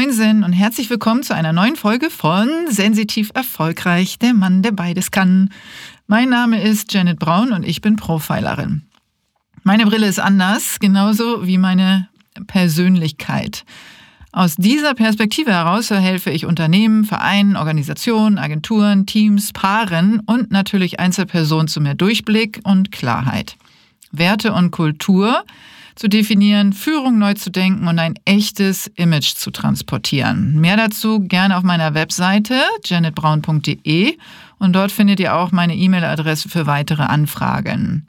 Moinsen und herzlich willkommen zu einer neuen Folge von Sensitiv Erfolgreich, der Mann, der beides kann. Mein Name ist Janet Braun und ich bin Profilerin. Meine Brille ist anders, genauso wie meine Persönlichkeit. Aus dieser Perspektive heraus helfe ich Unternehmen, Vereinen, Organisationen, Agenturen, Teams, Paaren und natürlich Einzelpersonen zu mehr Durchblick und Klarheit. Werte und Kultur zu definieren, Führung neu zu denken und ein echtes Image zu transportieren. Mehr dazu gerne auf meiner Webseite janetbraun.de und dort findet ihr auch meine E-Mail-Adresse für weitere Anfragen.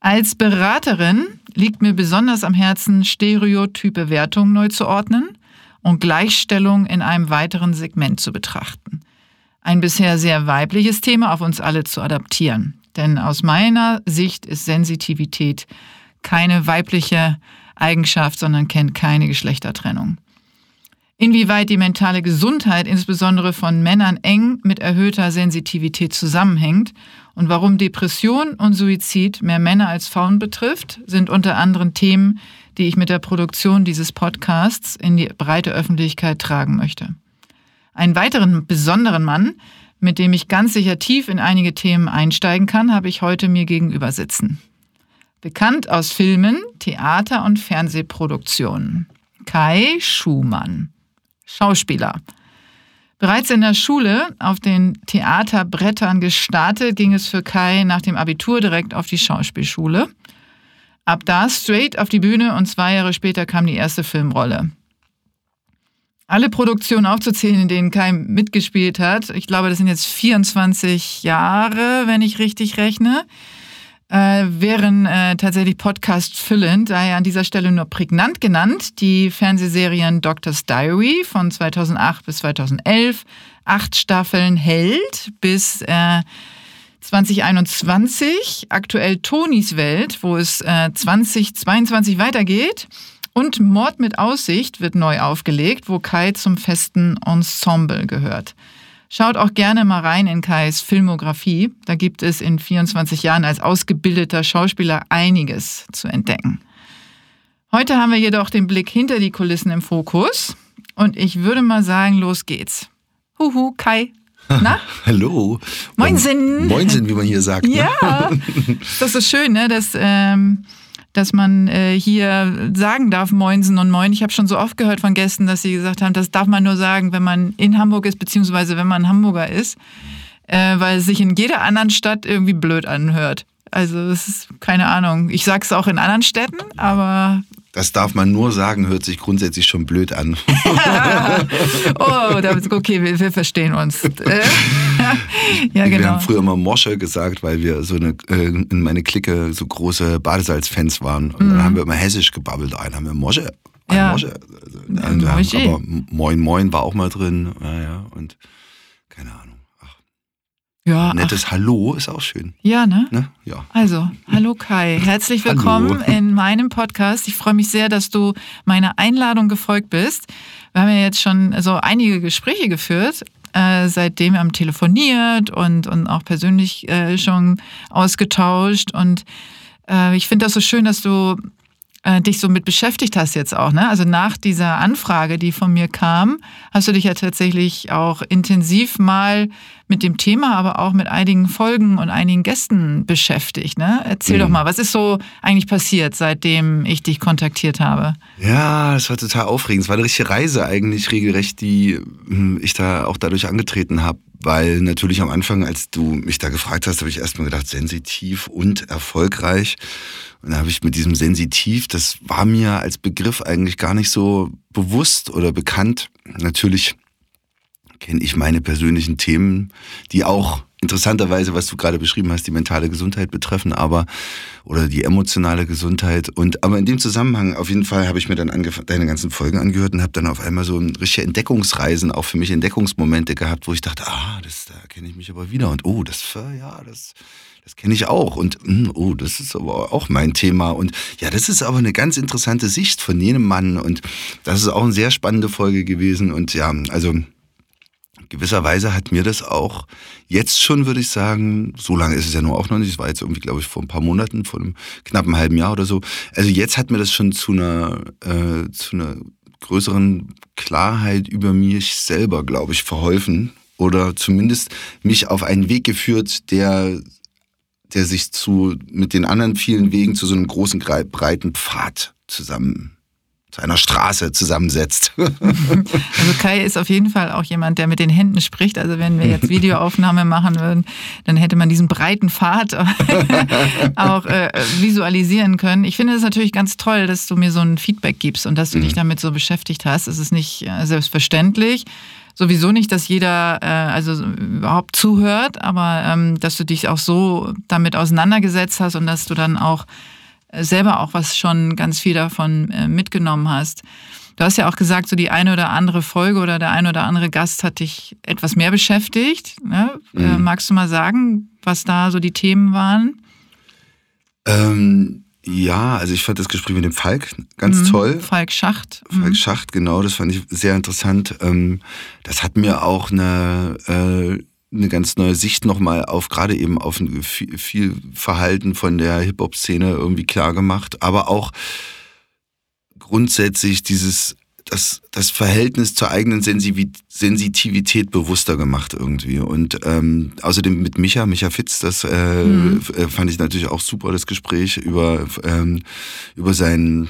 Als Beraterin liegt mir besonders am Herzen, stereotype Wertungen neu zu ordnen und Gleichstellung in einem weiteren Segment zu betrachten. Ein bisher sehr weibliches Thema auf uns alle zu adaptieren. Denn aus meiner Sicht ist Sensitivität keine weibliche Eigenschaft, sondern kennt keine Geschlechtertrennung. Inwieweit die mentale Gesundheit insbesondere von Männern eng mit erhöhter Sensitivität zusammenhängt und warum Depression und Suizid mehr Männer als Frauen betrifft, sind unter anderem Themen, die ich mit der Produktion dieses Podcasts in die breite Öffentlichkeit tragen möchte. Einen weiteren besonderen Mann, mit dem ich ganz sicher tief in einige Themen einsteigen kann, habe ich heute mir gegenüber sitzen. Bekannt aus Filmen, Theater- und Fernsehproduktionen. Kai Schumann, Schauspieler. Bereits in der Schule auf den Theaterbrettern gestartet, ging es für Kai nach dem Abitur direkt auf die Schauspielschule. Ab da straight auf die Bühne und zwei Jahre später kam die erste Filmrolle. Alle Produktionen aufzuzählen, in denen Kai mitgespielt hat, ich glaube, das sind jetzt 24 Jahre, wenn ich richtig rechne äh, wären äh, tatsächlich Podcast füllend, daher an dieser Stelle nur prägnant genannt. Die Fernsehserien Doctor's Diary von 2008 bis 2011, acht Staffeln Held bis äh, 2021, aktuell Tonis Welt, wo es äh, 2022 weitergeht. Und Mord mit Aussicht wird neu aufgelegt, wo Kai zum festen Ensemble gehört. Schaut auch gerne mal rein in Kais Filmografie. Da gibt es in 24 Jahren als ausgebildeter Schauspieler einiges zu entdecken. Heute haben wir jedoch den Blick hinter die Kulissen im Fokus. Und ich würde mal sagen, los geht's. Huhu, Kai. Na? Hallo. Moinsen. Moinsen, wie man hier sagt. Ne? Ja. Das ist schön, ne? dass ähm, dass man äh, hier sagen darf, Moinsen und Moin. Ich habe schon so oft gehört von Gästen, dass sie gesagt haben, das darf man nur sagen, wenn man in Hamburg ist, beziehungsweise wenn man Hamburger ist, äh, weil es sich in jeder anderen Stadt irgendwie blöd anhört. Also es ist keine Ahnung. Ich sage es auch in anderen Städten, aber das darf man nur sagen, hört sich grundsätzlich schon blöd an. oh, okay, wir, wir verstehen uns. ja, genau. Wir haben früher immer Mosche gesagt, weil wir so eine, äh, in meine Clique so große Badesalz-Fans waren. Und mhm. dann haben wir immer hessisch gebabbelt. Einen haben wir Mosche. Ja. Mosche. Also, aber Moin Moin war auch mal drin. Ja, ja. Und keine Ahnung. Ja, Nettes ach. Hallo ist auch schön. Ja, ne? ne? Ja. Also, hallo Kai. Herzlich willkommen hallo. in meinem Podcast. Ich freue mich sehr, dass du meiner Einladung gefolgt bist. Wir haben ja jetzt schon so einige Gespräche geführt. Äh, seitdem wir haben telefoniert und, und auch persönlich äh, schon ausgetauscht. Und äh, ich finde das so schön, dass du äh, dich so mit beschäftigt hast jetzt auch. Ne? Also nach dieser Anfrage, die von mir kam, hast du dich ja tatsächlich auch intensiv mal mit dem Thema, aber auch mit einigen Folgen und einigen Gästen beschäftigt. Ne? Erzähl mhm. doch mal, was ist so eigentlich passiert, seitdem ich dich kontaktiert habe? Ja, es war total aufregend. Es war eine richtige Reise eigentlich regelrecht, die hm, ich da auch dadurch angetreten habe. Weil natürlich am Anfang, als du mich da gefragt hast, habe ich erstmal gedacht, sensitiv und erfolgreich. Und da habe ich mit diesem Sensitiv, das war mir als Begriff eigentlich gar nicht so bewusst oder bekannt. Natürlich kenne ich meine persönlichen Themen, die auch interessanterweise, was du gerade beschrieben hast, die mentale Gesundheit betreffen, aber oder die emotionale Gesundheit. Und aber in dem Zusammenhang auf jeden Fall habe ich mir dann deine ganzen Folgen angehört und habe dann auf einmal so richtige Entdeckungsreisen, auch für mich Entdeckungsmomente gehabt, wo ich dachte, ah, das da kenne ich mich aber wieder. Und oh, das ja, das das kenne ich auch. Und hm, oh, das ist aber auch mein Thema. Und ja, das ist aber eine ganz interessante Sicht von jenem Mann. Und das ist auch eine sehr spannende Folge gewesen. Und ja, also gewisserweise hat mir das auch jetzt schon, würde ich sagen, so lange ist es ja nur auch noch nicht, es war jetzt irgendwie, glaube ich, vor ein paar Monaten, vor einem knappen halben Jahr oder so. Also jetzt hat mir das schon zu einer, äh, zu einer größeren Klarheit über mich selber, glaube ich, verholfen oder zumindest mich auf einen Weg geführt, der, der sich zu, mit den anderen vielen Wegen zu so einem großen, breiten Pfad zusammen zu einer Straße zusammensetzt. Also Kai ist auf jeden Fall auch jemand, der mit den Händen spricht. Also wenn wir jetzt Videoaufnahme machen würden, dann hätte man diesen breiten Pfad auch äh, visualisieren können. Ich finde es natürlich ganz toll, dass du mir so ein Feedback gibst und dass du mhm. dich damit so beschäftigt hast. Es ist nicht äh, selbstverständlich. Sowieso nicht, dass jeder äh, also überhaupt zuhört, aber ähm, dass du dich auch so damit auseinandergesetzt hast und dass du dann auch selber auch was schon ganz viel davon äh, mitgenommen hast. Du hast ja auch gesagt, so die eine oder andere Folge oder der eine oder andere Gast hat dich etwas mehr beschäftigt. Ne? Äh, mhm. Äh, magst du mal sagen, was da so die Themen waren? Ähm, ja, also ich fand das Gespräch mit dem Falk ganz mhm. toll. Falk Schacht. Falk mhm. Schacht, genau, das fand ich sehr interessant. Ähm, das hat mir auch eine äh, eine ganz neue Sicht nochmal auf gerade eben auf viel, viel Verhalten von der Hip-Hop-Szene irgendwie klar gemacht, aber auch grundsätzlich dieses das, das Verhältnis zur eigenen Sensitivität bewusster gemacht irgendwie. Und ähm, außerdem mit Micha, Micha Fitz, das äh, mhm. Äh, fand ich natürlich auch super, das Gespräch über, ähm, über sein,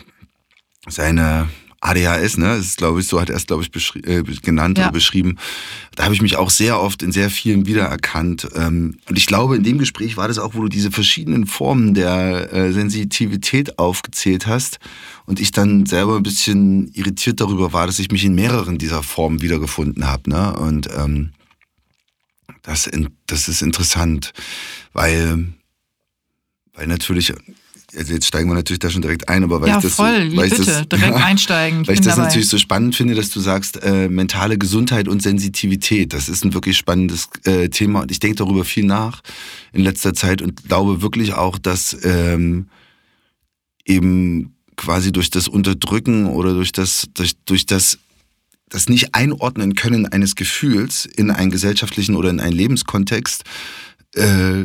seine ADHS, ne? Das ist, glaube ich, so hat er es, glaube ich, äh, genannt ja. oder beschrieben. Da habe ich mich auch sehr oft in sehr vielen wiedererkannt. Ähm, und ich glaube, in dem Gespräch war das auch, wo du diese verschiedenen Formen der äh, Sensitivität aufgezählt hast und ich dann selber ein bisschen irritiert darüber war, dass ich mich in mehreren dieser Formen wiedergefunden habe. Ne? Und ähm, das, das ist interessant, weil, weil natürlich also jetzt steigen wir natürlich da schon direkt ein, aber weil ja, ich das voll, so, weil bitte, das, direkt einsteigen. Ich weil ich das dabei. natürlich so spannend finde, dass du sagst, äh, mentale Gesundheit und Sensitivität. Das ist ein wirklich spannendes äh, Thema und ich denke darüber viel nach in letzter Zeit und glaube wirklich auch, dass ähm, eben quasi durch das Unterdrücken oder durch das, durch, durch das das nicht einordnen können eines Gefühls in einen gesellschaftlichen oder in einen Lebenskontext äh,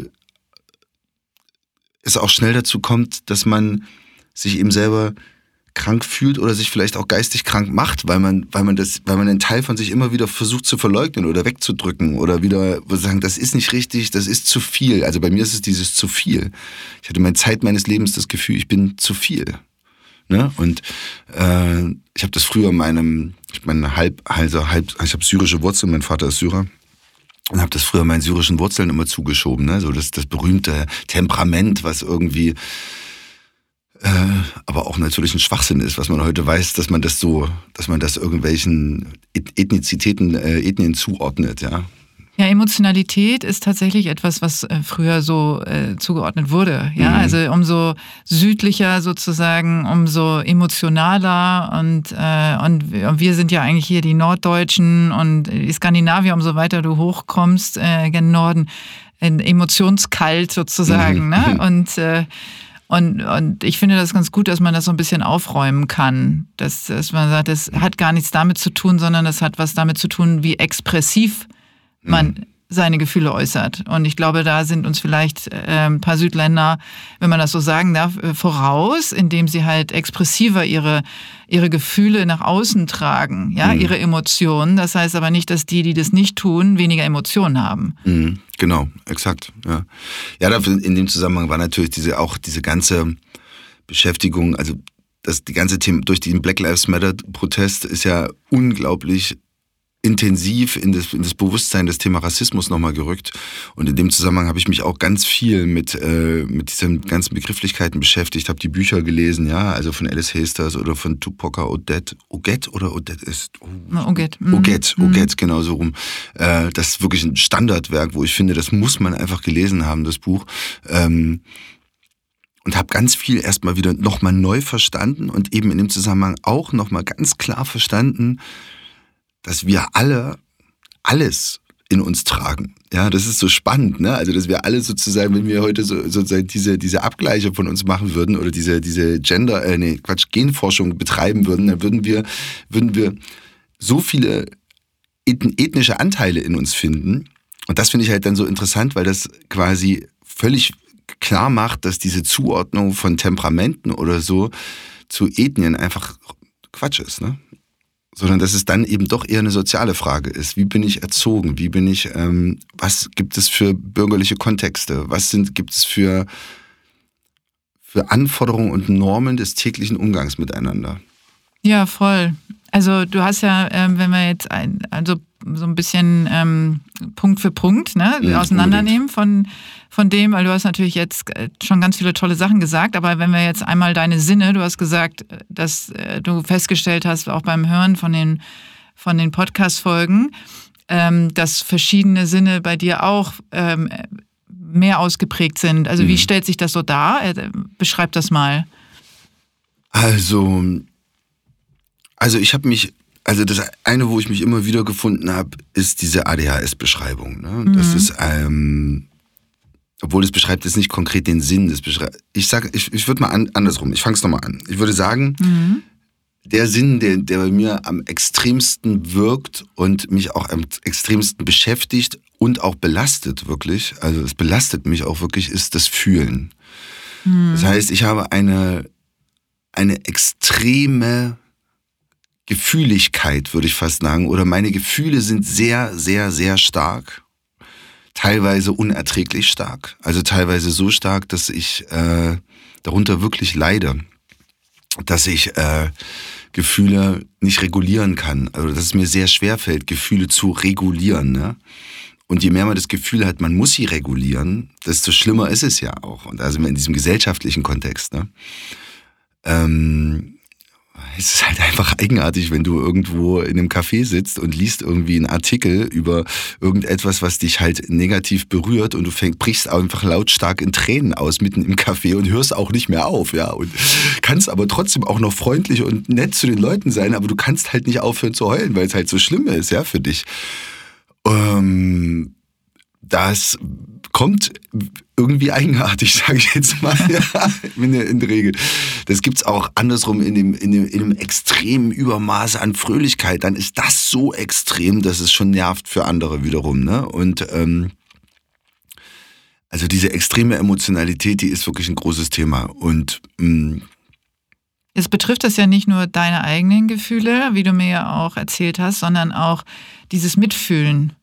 es auch schnell dazu kommt, dass man sich eben selber krank fühlt oder sich vielleicht auch geistig krank macht, weil man, weil man das, weil man einen Teil von sich immer wieder versucht zu verleugnen oder wegzudrücken oder wieder sagen, das ist nicht richtig, das ist zu viel. Also bei mir ist es dieses zu viel. Ich hatte meine Zeit meines Lebens das Gefühl, ich bin zu viel. Ne? Und äh, ich habe das früher in meinem, ich meine halb, also halb, ich habe syrische Wurzeln, mein Vater ist Syrer und habe das früher meinen syrischen Wurzeln immer zugeschoben, ne? so das, das berühmte Temperament, was irgendwie äh, aber auch natürlich ein Schwachsinn ist, was man heute weiß, dass man das so, dass man das irgendwelchen Ethnizitäten, äh, Ethnien zuordnet, ja. Ja, Emotionalität ist tatsächlich etwas, was äh, früher so äh, zugeordnet wurde. Ja, mhm. also umso südlicher sozusagen, umso emotionaler und, äh, und wir sind ja eigentlich hier die Norddeutschen und die Skandinavier, umso weiter du hochkommst, äh, gen Norden, emotionskalt sozusagen. Mhm. Ne? Und äh, und, und ich finde das ganz gut, dass man das so ein bisschen aufräumen kann. Dass, dass man sagt, das hat gar nichts damit zu tun, sondern das hat was damit zu tun, wie expressiv man mhm. seine Gefühle äußert. Und ich glaube, da sind uns vielleicht äh, ein paar Südländer, wenn man das so sagen darf, äh, voraus, indem sie halt expressiver ihre, ihre Gefühle nach außen tragen, ja, mhm. ihre Emotionen. Das heißt aber nicht, dass die, die das nicht tun, weniger Emotionen haben. Mhm. Genau, exakt. Ja, ja in dem Zusammenhang war natürlich diese auch diese ganze Beschäftigung, also das die ganze Thema durch den Black Lives Matter Protest ist ja unglaublich intensiv in das, in das Bewusstsein des Thema Rassismus nochmal gerückt. Und in dem Zusammenhang habe ich mich auch ganz viel mit, äh, mit diesen ganzen Begrifflichkeiten beschäftigt, habe die Bücher gelesen, ja, also von Alice Hasters oder von Tupoka Odette. Odette oder Odette ist. Oh. Mhm. Odette, mhm. Odette, genau so rum. Äh, das ist wirklich ein Standardwerk, wo ich finde, das muss man einfach gelesen haben, das Buch. Ähm, und habe ganz viel erstmal wieder nochmal neu verstanden und eben in dem Zusammenhang auch nochmal ganz klar verstanden, dass wir alle alles in uns tragen. Ja, das ist so spannend, ne? Also, dass wir alle sozusagen, wenn wir heute so, sozusagen diese, diese Abgleiche von uns machen würden oder diese, diese Gender, äh, nee, Quatsch, Genforschung betreiben würden, dann würden wir, würden wir so viele ethnische Anteile in uns finden. Und das finde ich halt dann so interessant, weil das quasi völlig klar macht, dass diese Zuordnung von Temperamenten oder so zu Ethnien einfach Quatsch ist, ne? Sondern dass es dann eben doch eher eine soziale Frage ist. Wie bin ich erzogen? Wie bin ich, ähm, was gibt es für bürgerliche Kontexte? Was sind, gibt es für, für Anforderungen und Normen des täglichen Umgangs miteinander? Ja, voll. Also du hast ja, ähm, wenn wir jetzt ein, also so ein bisschen ähm, Punkt für Punkt ne, ja, auseinandernehmen von, von dem, weil du hast natürlich jetzt äh, schon ganz viele tolle Sachen gesagt, aber wenn wir jetzt einmal deine Sinne, du hast gesagt, dass äh, du festgestellt hast, auch beim Hören von den, von den Podcast-Folgen, ähm, dass verschiedene Sinne bei dir auch ähm, mehr ausgeprägt sind. Also mhm. wie stellt sich das so dar? Äh, beschreib das mal. Also also ich habe mich, also das eine, wo ich mich immer wieder gefunden habe, ist diese ADHS-Beschreibung. Ne? Mhm. Das ist, ähm, obwohl es beschreibt jetzt nicht konkret den Sinn. Das beschreibt, ich sage, ich, ich würde mal an, andersrum, ich fange es nochmal an. Ich würde sagen, mhm. der Sinn, der, der bei mir am extremsten wirkt und mich auch am extremsten beschäftigt und auch belastet wirklich, also es belastet mich auch wirklich, ist das Fühlen. Mhm. Das heißt, ich habe eine, eine extreme Gefühligkeit, würde ich fast sagen, oder meine Gefühle sind sehr, sehr, sehr stark. Teilweise unerträglich stark. Also teilweise so stark, dass ich äh, darunter wirklich leide. Dass ich äh, Gefühle nicht regulieren kann. Also dass es mir sehr schwer fällt, Gefühle zu regulieren. Ne? Und je mehr man das Gefühl hat, man muss sie regulieren, desto schlimmer ist es ja auch. Und also in diesem gesellschaftlichen Kontext. Ne? Ähm, es ist halt einfach eigenartig, wenn du irgendwo in einem Café sitzt und liest irgendwie einen Artikel über irgendetwas, was dich halt negativ berührt und du fängst, brichst einfach lautstark in Tränen aus mitten im Café und hörst auch nicht mehr auf, ja. Und kannst aber trotzdem auch noch freundlich und nett zu den Leuten sein, aber du kannst halt nicht aufhören zu heulen, weil es halt so schlimm ist, ja, für dich. Ähm, das kommt irgendwie eigenartig, sage ich jetzt mal, in, der, in der Regel. Das gibt's auch andersrum in dem, in, dem, in dem extremen Übermaße an Fröhlichkeit. Dann ist das so extrem, dass es schon nervt für andere wiederum. Ne? Und ähm, also diese extreme Emotionalität, die ist wirklich ein großes Thema. Und mh, mm, es betrifft das ja nicht nur deine eigenen Gefühle, wie du mir ja auch erzählt hast, sondern auch dieses Mitfühlen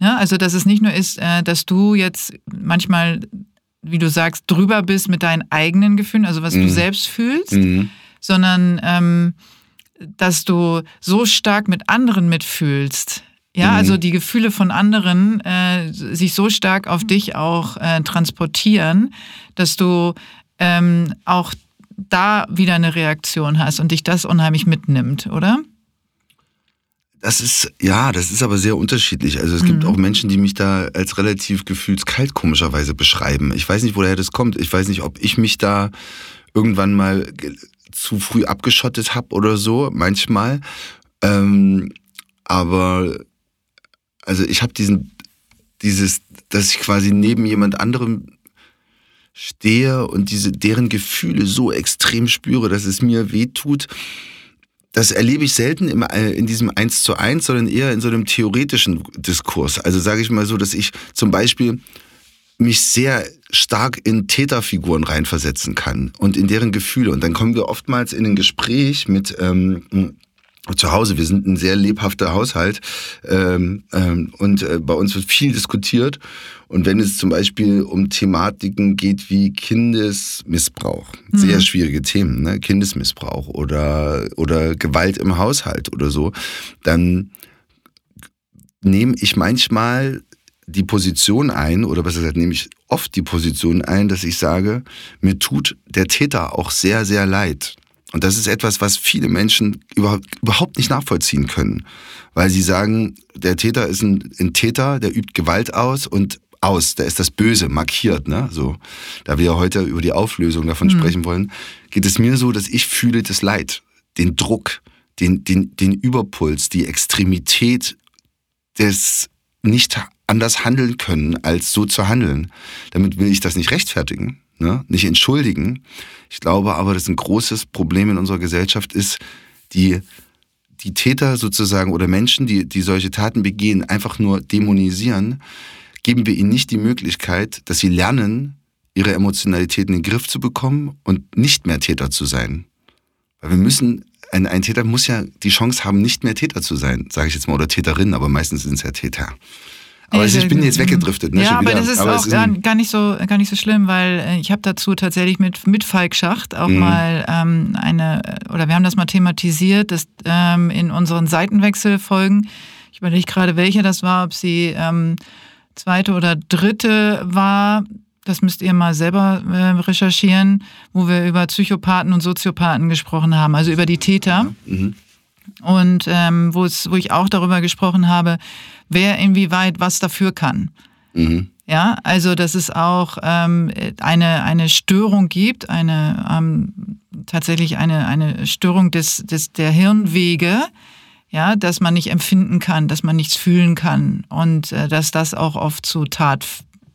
ja, also, dass es nicht nur ist, äh, dass du jetzt manchmal, wie du sagst, drüber bist mit deinen eigenen Gefühlen, also was mhm. du selbst fühlst, mhm. sondern ähm, dass du so stark mit anderen mitfühlst. Ja, mhm. also die Gefühle von anderen äh, sich so stark auf dich auch äh, transportieren, dass du ähm, auch da wieder eine Reaktion hast und dich das unheimlich mitnimmt, oder? Das ist, ja, das ist aber sehr unterschiedlich. Also es mhm. gibt auch Menschen, die mich da als relativ gefühlskalt komischerweise beschreiben. Ich weiß nicht, woher das kommt. Ich weiß nicht, ob ich mich da irgendwann mal zu früh abgeschottet habe oder so, manchmal. Ähm, aber also ich habe diesen, dieses, dass ich quasi neben jemand anderem stehe und diese deren Gefühle so extrem spüre, dass es mir weh tut das erlebe ich selten im, äh, in diesem Eins zu eins, sondern eher in so einem theoretischen Diskurs. Also sage ich mal so, dass ich zum Beispiel mich sehr stark in Täterfiguren reinversetzen kann und in deren Gefühle. Und dann kommen wir oftmals in ein Gespräch mit ähm, zu Hause. Wir sind ein sehr lebhafter Haushalt ähm, ähm, und äh, bei uns wird viel diskutiert. Und wenn es zum Beispiel um Thematiken geht wie Kindesmissbrauch, mhm. sehr schwierige Themen, ne? Kindesmissbrauch oder, oder Gewalt im Haushalt oder so, dann nehme ich manchmal die Position ein, oder besser gesagt, nehme ich oft die Position ein, dass ich sage, mir tut der Täter auch sehr, sehr leid. Und das ist etwas, was viele Menschen überhaupt nicht nachvollziehen können. Weil sie sagen, der Täter ist ein, ein Täter, der übt Gewalt aus und aus, da ist das Böse markiert, ne? So, da wir ja heute über die Auflösung davon mhm. sprechen wollen, geht es mir so, dass ich fühle das Leid, den Druck, den, den, den Überpuls, die Extremität des nicht anders handeln können, als so zu handeln. Damit will ich das nicht rechtfertigen ne? nicht entschuldigen. Ich glaube aber, dass ein großes Problem in unserer Gesellschaft ist, die, die Täter sozusagen oder Menschen, die, die solche Taten begehen, einfach nur dämonisieren, geben wir ihnen nicht die Möglichkeit, dass sie lernen, ihre Emotionalität in den Griff zu bekommen und nicht mehr Täter zu sein. Weil wir müssen ein, ein Täter muss ja die Chance haben, nicht mehr Täter zu sein, sage ich jetzt mal, oder Täterin, aber meistens sind es ja Täter. Aber ich bin jetzt weggedriftet. Ne, ja, aber das ist Aber auch es gar, gar, nicht so, gar nicht so schlimm, weil äh, ich habe dazu tatsächlich mit, mit Falk Schacht auch Mhm. mal ähm, eine, oder wir haben das mal thematisiert, dass ähm, in unseren Seitenwechselfolgen, ich überlege gerade, welche das war, ob sie ähm, zweite oder dritte war, das müsst ihr mal selber äh, recherchieren, wo wir über Psychopathen und Soziopathen gesprochen haben, also über die Täter Mhm. und ähm, wo, ich auch darüber gesprochen habe, wer inwieweit was dafür kann. Mhm. Ja, also dass es auch ähm, eine, eine Störung gibt, eine ähm, tatsächlich eine, eine Störung des, des, der Hirnwege, ja, dass man nicht empfinden kann, dass man nichts fühlen kann und äh, dass das auch oft zu Tat,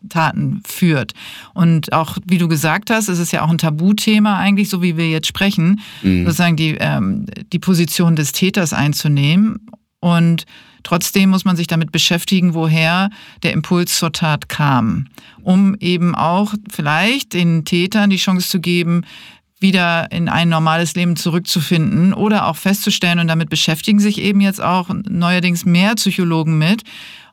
Taten führt. Und auch, wie du gesagt hast, es ist ja auch ein Tabuthema eigentlich, so wie wir jetzt sprechen, sozusagen die, ähm, die Position des Täters einzunehmen. Und trotzdem muss man sich damit beschäftigen, woher der Impuls zur Tat kam, um eben auch vielleicht den Tätern die Chance zu geben, wieder in ein normales Leben zurückzufinden oder auch festzustellen, und damit beschäftigen sich eben jetzt auch neuerdings mehr Psychologen mit,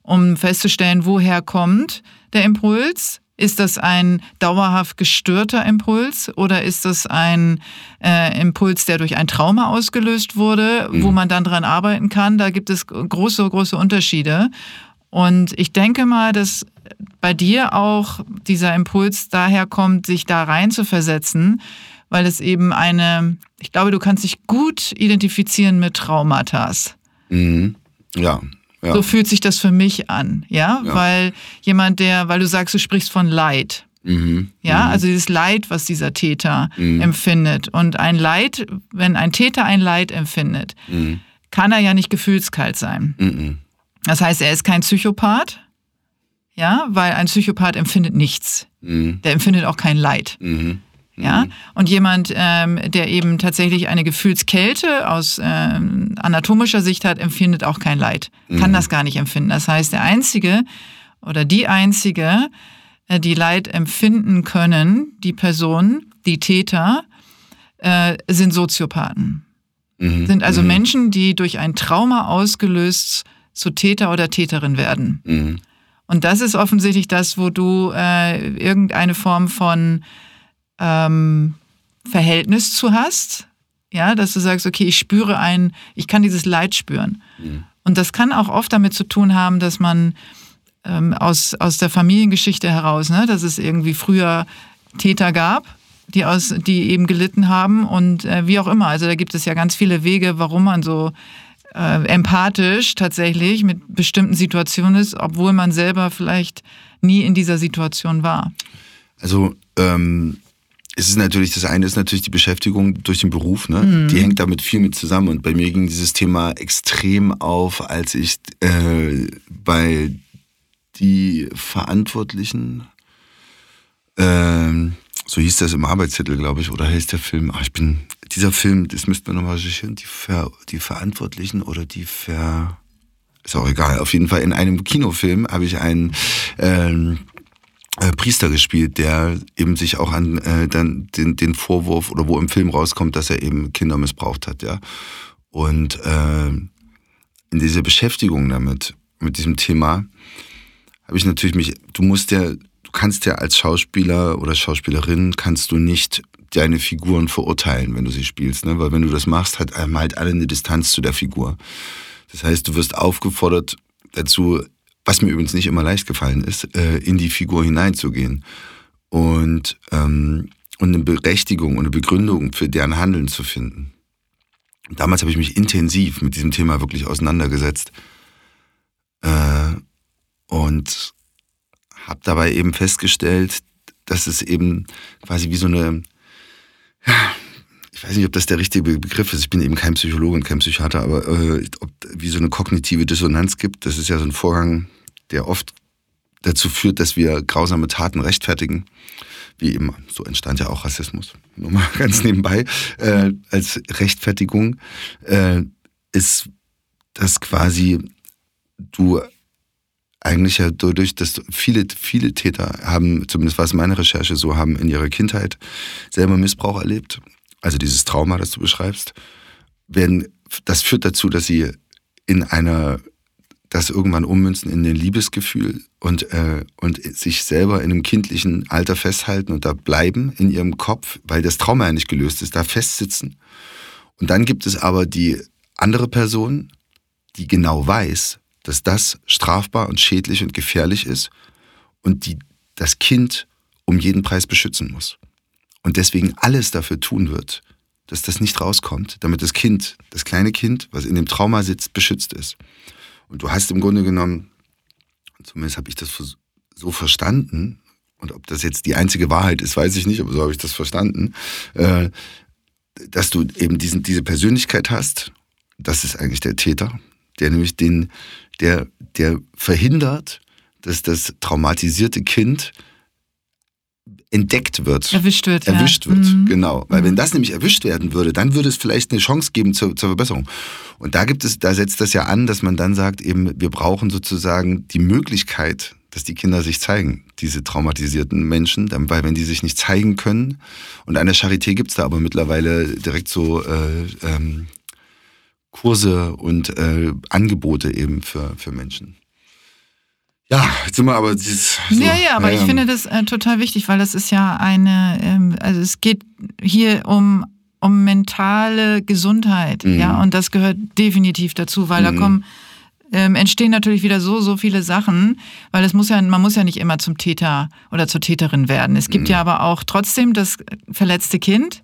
um festzustellen, woher kommt der Impuls. Ist das ein dauerhaft gestörter Impuls oder ist das ein äh, Impuls, der durch ein Trauma ausgelöst wurde, wo man dann dran arbeiten kann? Da gibt es große, große Unterschiede. Und ich denke mal, dass bei dir auch dieser Impuls daher kommt, sich da rein zu versetzen, weil es eben eine, ich glaube, du kannst dich gut identifizieren mit Traumata. Mhm. Ja. ja. So fühlt sich das für mich an, ja? Ja. Weil jemand, der, weil du sagst, du sprichst von Leid. Mhm. Ja, also dieses Leid, was dieser Täter Mhm. empfindet. Und ein Leid, wenn ein Täter ein Leid empfindet, Mhm. kann er ja nicht gefühlskalt sein. Mhm. Das heißt, er ist kein Psychopath, ja, weil ein Psychopath empfindet nichts. Mhm. Der empfindet auch kein Leid. Mhm. Ja? Und jemand, ähm, der eben tatsächlich eine Gefühlskälte aus ähm, anatomischer Sicht hat, empfindet auch kein Leid. Kann das gar nicht empfinden. Das heißt, der Einzige oder die Einzige, äh, die Leid empfinden können, die Person, die Täter, äh, sind Soziopathen. Mhm. Sind also Menschen, die durch ein Trauma ausgelöst zu Täter oder Täterin werden. Mhm. Und das ist offensichtlich das, wo du äh, irgendeine Form von ähm, Verhältnis zu hast. Ja, dass du sagst, okay, ich spüre ein, ich kann dieses Leid spüren. Und das kann auch oft damit zu tun haben, dass man ähm, aus, aus der Familiengeschichte heraus, ne, dass es irgendwie früher Täter gab, die, aus, die eben gelitten haben und äh, wie auch immer. Also da gibt es ja ganz viele Wege, warum man so äh, empathisch tatsächlich mit bestimmten Situationen ist, obwohl man selber vielleicht nie in dieser Situation war. Also ähm, es ist natürlich, das eine ist natürlich die Beschäftigung durch den Beruf, ne? Mhm. Die hängt damit viel mit zusammen. Und bei mir ging dieses Thema extrem auf, als ich äh, bei die Verantwortlichen, ähm, so hieß das im Arbeitstitel, glaube ich, oder heißt der Film, ach, ich bin, dieser Film, das müsste man nochmal recherchieren, die, Ver, die Verantwortlichen oder die Ver, ist auch egal, auf jeden Fall in einem Kinofilm habe ich einen, ähm, äh, Priester gespielt, der eben sich auch an äh, dann den, den Vorwurf oder wo im Film rauskommt, dass er eben Kinder missbraucht hat, ja. Und äh, in dieser Beschäftigung damit, mit diesem Thema, habe ich natürlich mich, du musst ja, du kannst ja als Schauspieler oder Schauspielerin, kannst du nicht deine Figuren verurteilen, wenn du sie spielst, ne? Weil wenn du das machst, hat halt alle eine Distanz zu der Figur. Das heißt, du wirst aufgefordert dazu, was mir übrigens nicht immer leicht gefallen ist, äh, in die Figur hineinzugehen und, ähm, und eine Berechtigung und eine Begründung für deren Handeln zu finden. Damals habe ich mich intensiv mit diesem Thema wirklich auseinandergesetzt äh, und habe dabei eben festgestellt, dass es eben quasi wie so eine, ich weiß nicht, ob das der richtige Begriff ist, ich bin eben kein Psychologe und kein Psychiater, aber äh, ob, wie so eine kognitive Dissonanz gibt, das ist ja so ein Vorgang, der oft dazu führt, dass wir grausame Taten rechtfertigen, wie eben, so entstand ja auch Rassismus, nur mal ganz nebenbei, äh, als Rechtfertigung, äh, ist das quasi du eigentlich ja dadurch, dass viele, viele Täter haben, zumindest war es meine Recherche so, haben in ihrer Kindheit selber Missbrauch erlebt. Also dieses Trauma, das du beschreibst. werden, das führt dazu, dass sie in einer, das irgendwann ummünzen in ein Liebesgefühl und, äh, und sich selber in einem kindlichen Alter festhalten und da bleiben in ihrem Kopf, weil das Trauma ja nicht gelöst ist, da festsitzen. Und dann gibt es aber die andere Person, die genau weiß, dass das strafbar und schädlich und gefährlich ist und die das Kind um jeden Preis beschützen muss. Und deswegen alles dafür tun wird, dass das nicht rauskommt, damit das Kind, das kleine Kind, was in dem Trauma sitzt, beschützt ist. Und du hast im Grunde genommen, zumindest habe ich das so verstanden, und ob das jetzt die einzige Wahrheit ist, weiß ich nicht, aber so habe ich das verstanden, äh, dass du eben diesen, diese Persönlichkeit hast, das ist eigentlich der Täter, der nämlich den, der, der verhindert, dass das traumatisierte Kind entdeckt wird. Erwischt wird. Erwischt ja. wird, mhm. genau. Weil mhm. wenn das nämlich erwischt werden würde, dann würde es vielleicht eine Chance geben zur, zur Verbesserung. Und da gibt es, da setzt das ja an, dass man dann sagt, eben, wir brauchen sozusagen die Möglichkeit, dass die Kinder sich zeigen, diese traumatisierten Menschen, weil wenn die sich nicht zeigen können, und an der Charité gibt es da aber mittlerweile direkt so äh, ähm, Kurse und äh, Angebote eben für, für Menschen. Ja, jetzt sind wir aber dieses. So, ja, ja, aber ja, ich finde das äh, total wichtig, weil das ist ja eine, ähm, also es geht hier um, um mentale Gesundheit, mhm. ja, und das gehört definitiv dazu, weil mhm. da kommen ähm, entstehen natürlich wieder so, so viele Sachen, weil es muss ja, man muss ja nicht immer zum Täter oder zur Täterin werden. Es gibt mhm. ja aber auch trotzdem das verletzte Kind.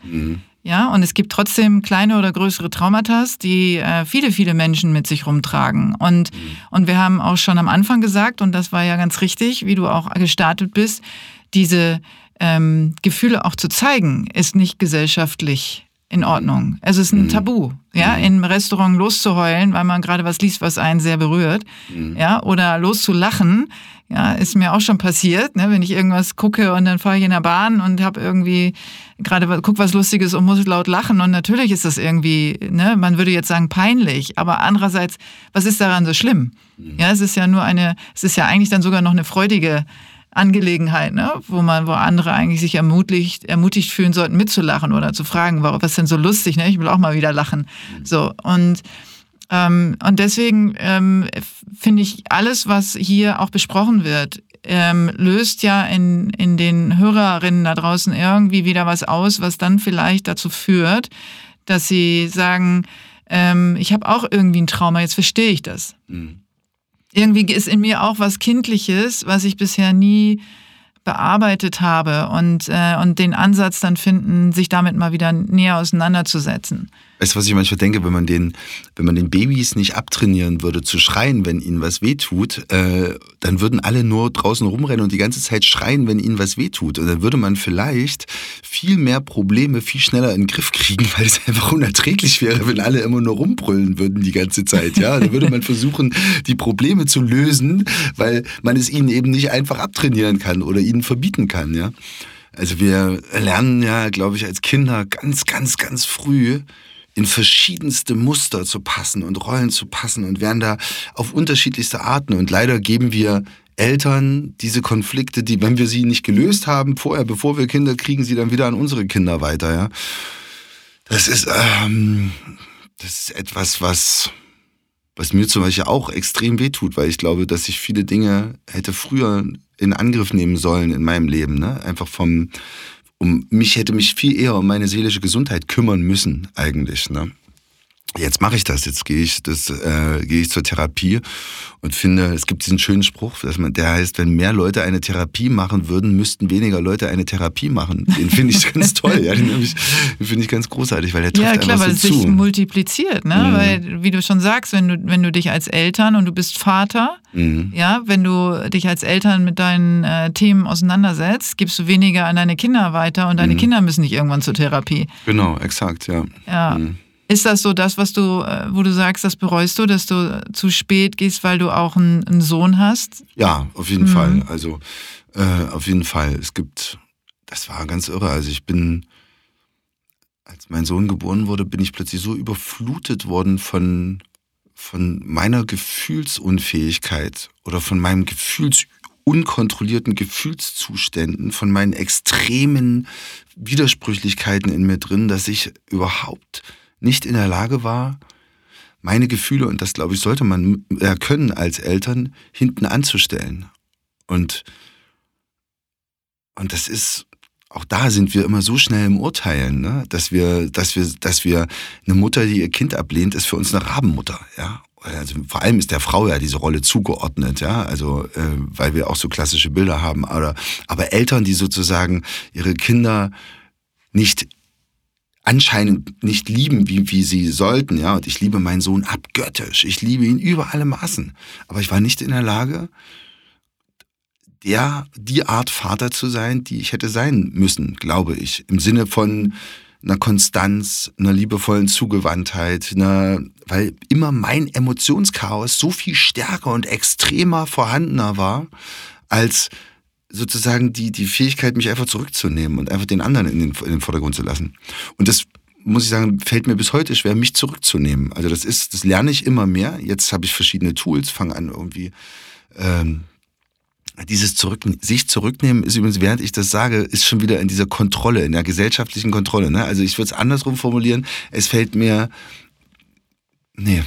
Ja, und es gibt trotzdem kleine oder größere Traumata, die äh, viele, viele Menschen mit sich rumtragen. Und, mhm. und wir haben auch schon am Anfang gesagt, und das war ja ganz richtig, wie du auch gestartet bist, diese ähm, Gefühle auch zu zeigen, ist nicht gesellschaftlich in Ordnung. Es ist ein mhm. Tabu, ja, mhm. im Restaurant loszuheulen, weil man gerade was liest, was einen sehr berührt, mhm. ja, oder loszulachen, ja, ist mir auch schon passiert, ne, wenn ich irgendwas gucke und dann fahre ich in der Bahn und habe irgendwie gerade guck was Lustiges und muss laut lachen und natürlich ist das irgendwie, ne, man würde jetzt sagen peinlich, aber andererseits, was ist daran so schlimm? Mhm. Ja, es ist ja nur eine, es ist ja eigentlich dann sogar noch eine freudige Angelegenheit, ne? wo man, wo andere eigentlich sich ermutigt, ermutigt fühlen sollten, mitzulachen oder zu fragen, warum, was ist denn so lustig, ne? Ich will auch mal wieder lachen. So und ähm, und deswegen ähm, finde ich alles, was hier auch besprochen wird, ähm, löst ja in, in den Hörerinnen da draußen irgendwie wieder was aus, was dann vielleicht dazu führt, dass sie sagen, ähm, ich habe auch irgendwie ein Trauma, jetzt verstehe ich das. Mhm irgendwie ist in mir auch was Kindliches, was ich bisher nie bearbeitet habe und, äh, und den Ansatz dann finden, sich damit mal wieder näher auseinanderzusetzen. Weißt du, was ich manchmal denke, wenn man den, wenn man den Babys nicht abtrainieren würde, zu schreien, wenn ihnen was wehtut, äh, dann würden alle nur draußen rumrennen und die ganze Zeit schreien, wenn ihnen was wehtut. Und dann würde man vielleicht viel mehr Probleme viel schneller in den Griff kriegen, weil es einfach unerträglich wäre, wenn alle immer nur rumbrüllen würden die ganze Zeit. Ja, dann würde man versuchen, die Probleme zu lösen, weil man es ihnen eben nicht einfach abtrainieren kann oder ihnen verbieten kann. Ja. Also wir lernen ja, glaube ich, als Kinder ganz, ganz, ganz früh, in verschiedenste Muster zu passen und Rollen zu passen und werden da auf unterschiedlichste Arten. Und leider geben wir Eltern diese Konflikte, die, wenn wir sie nicht gelöst haben, vorher, bevor wir Kinder kriegen, sie dann wieder an unsere Kinder weiter. Ja? Das ist, ähm, das ist etwas, was, was mir zum Beispiel auch extrem wehtut, weil ich glaube, dass ich viele Dinge hätte früher in Angriff nehmen sollen in meinem Leben. Ne? Einfach vom, um mich hätte mich viel eher um meine seelische Gesundheit kümmern müssen eigentlich. Ne? Jetzt mache ich das, jetzt gehe ich, das, äh, gehe ich zur Therapie und finde, es gibt diesen schönen Spruch, dass man, der heißt, wenn mehr Leute eine Therapie machen würden, müssten weniger Leute eine Therapie machen. Den finde ich ganz toll, ja, den, den finde ich ganz großartig, weil der trifft Ja, klar, weil es so sich zu. multipliziert, ne? Mhm. Weil, wie du schon sagst, wenn du, wenn du dich als Eltern und du bist Vater, mhm. ja, wenn du dich als Eltern mit deinen äh, Themen auseinandersetzt, gibst du weniger an deine Kinder weiter und deine mhm. Kinder müssen nicht irgendwann zur Therapie. Genau, exakt, ja. Ja. Ist das so das, was du, äh, wo du sagst, das bereust du, dass du zu spät gehst, weil du auch einen, einen Sohn hast? Ja, auf jeden mhm. Fall. Also äh, auf jeden Fall. Es gibt, das war ganz irre. Also ich bin, als mein Sohn geboren wurde, bin ich plötzlich so überflutet worden von, von meiner Gefühlsunfähigkeit oder von meinem Gefühls unkontrollierten Gefühlszuständen, von meinen extremen Widersprüchlichkeiten in mir drin, dass ich überhaupt nicht in der Lage war, meine Gefühle, und das glaube ich, sollte man äh, können als Eltern, hinten anzustellen. Und, und das ist, auch da sind wir immer so schnell im Urteilen, ne? dass wir, dass wir, dass wir eine Mutter, die ihr Kind ablehnt, ist für uns eine Rabenmutter, ja. Also vor allem ist der Frau ja diese Rolle zugeordnet, ja, also äh, weil wir auch so klassische Bilder haben. Aber, aber Eltern, die sozusagen ihre Kinder nicht anscheinend nicht lieben, wie, wie sie sollten, ja. Und ich liebe meinen Sohn abgöttisch. Ich liebe ihn über alle Maßen. Aber ich war nicht in der Lage, der, die Art Vater zu sein, die ich hätte sein müssen, glaube ich. Im Sinne von einer Konstanz, einer liebevollen Zugewandtheit, einer, weil immer mein Emotionschaos so viel stärker und extremer vorhandener war, als sozusagen die, die Fähigkeit, mich einfach zurückzunehmen und einfach den anderen in den, in den Vordergrund zu lassen. Und das muss ich sagen, fällt mir bis heute schwer, mich zurückzunehmen. Also das ist, das lerne ich immer mehr. Jetzt habe ich verschiedene Tools, fange an irgendwie ähm, dieses Zurück, sich zurücknehmen ist übrigens, während ich das sage, ist schon wieder in dieser Kontrolle, in der gesellschaftlichen Kontrolle. Ne? Also ich würde es andersrum formulieren. Es fällt mir Nee,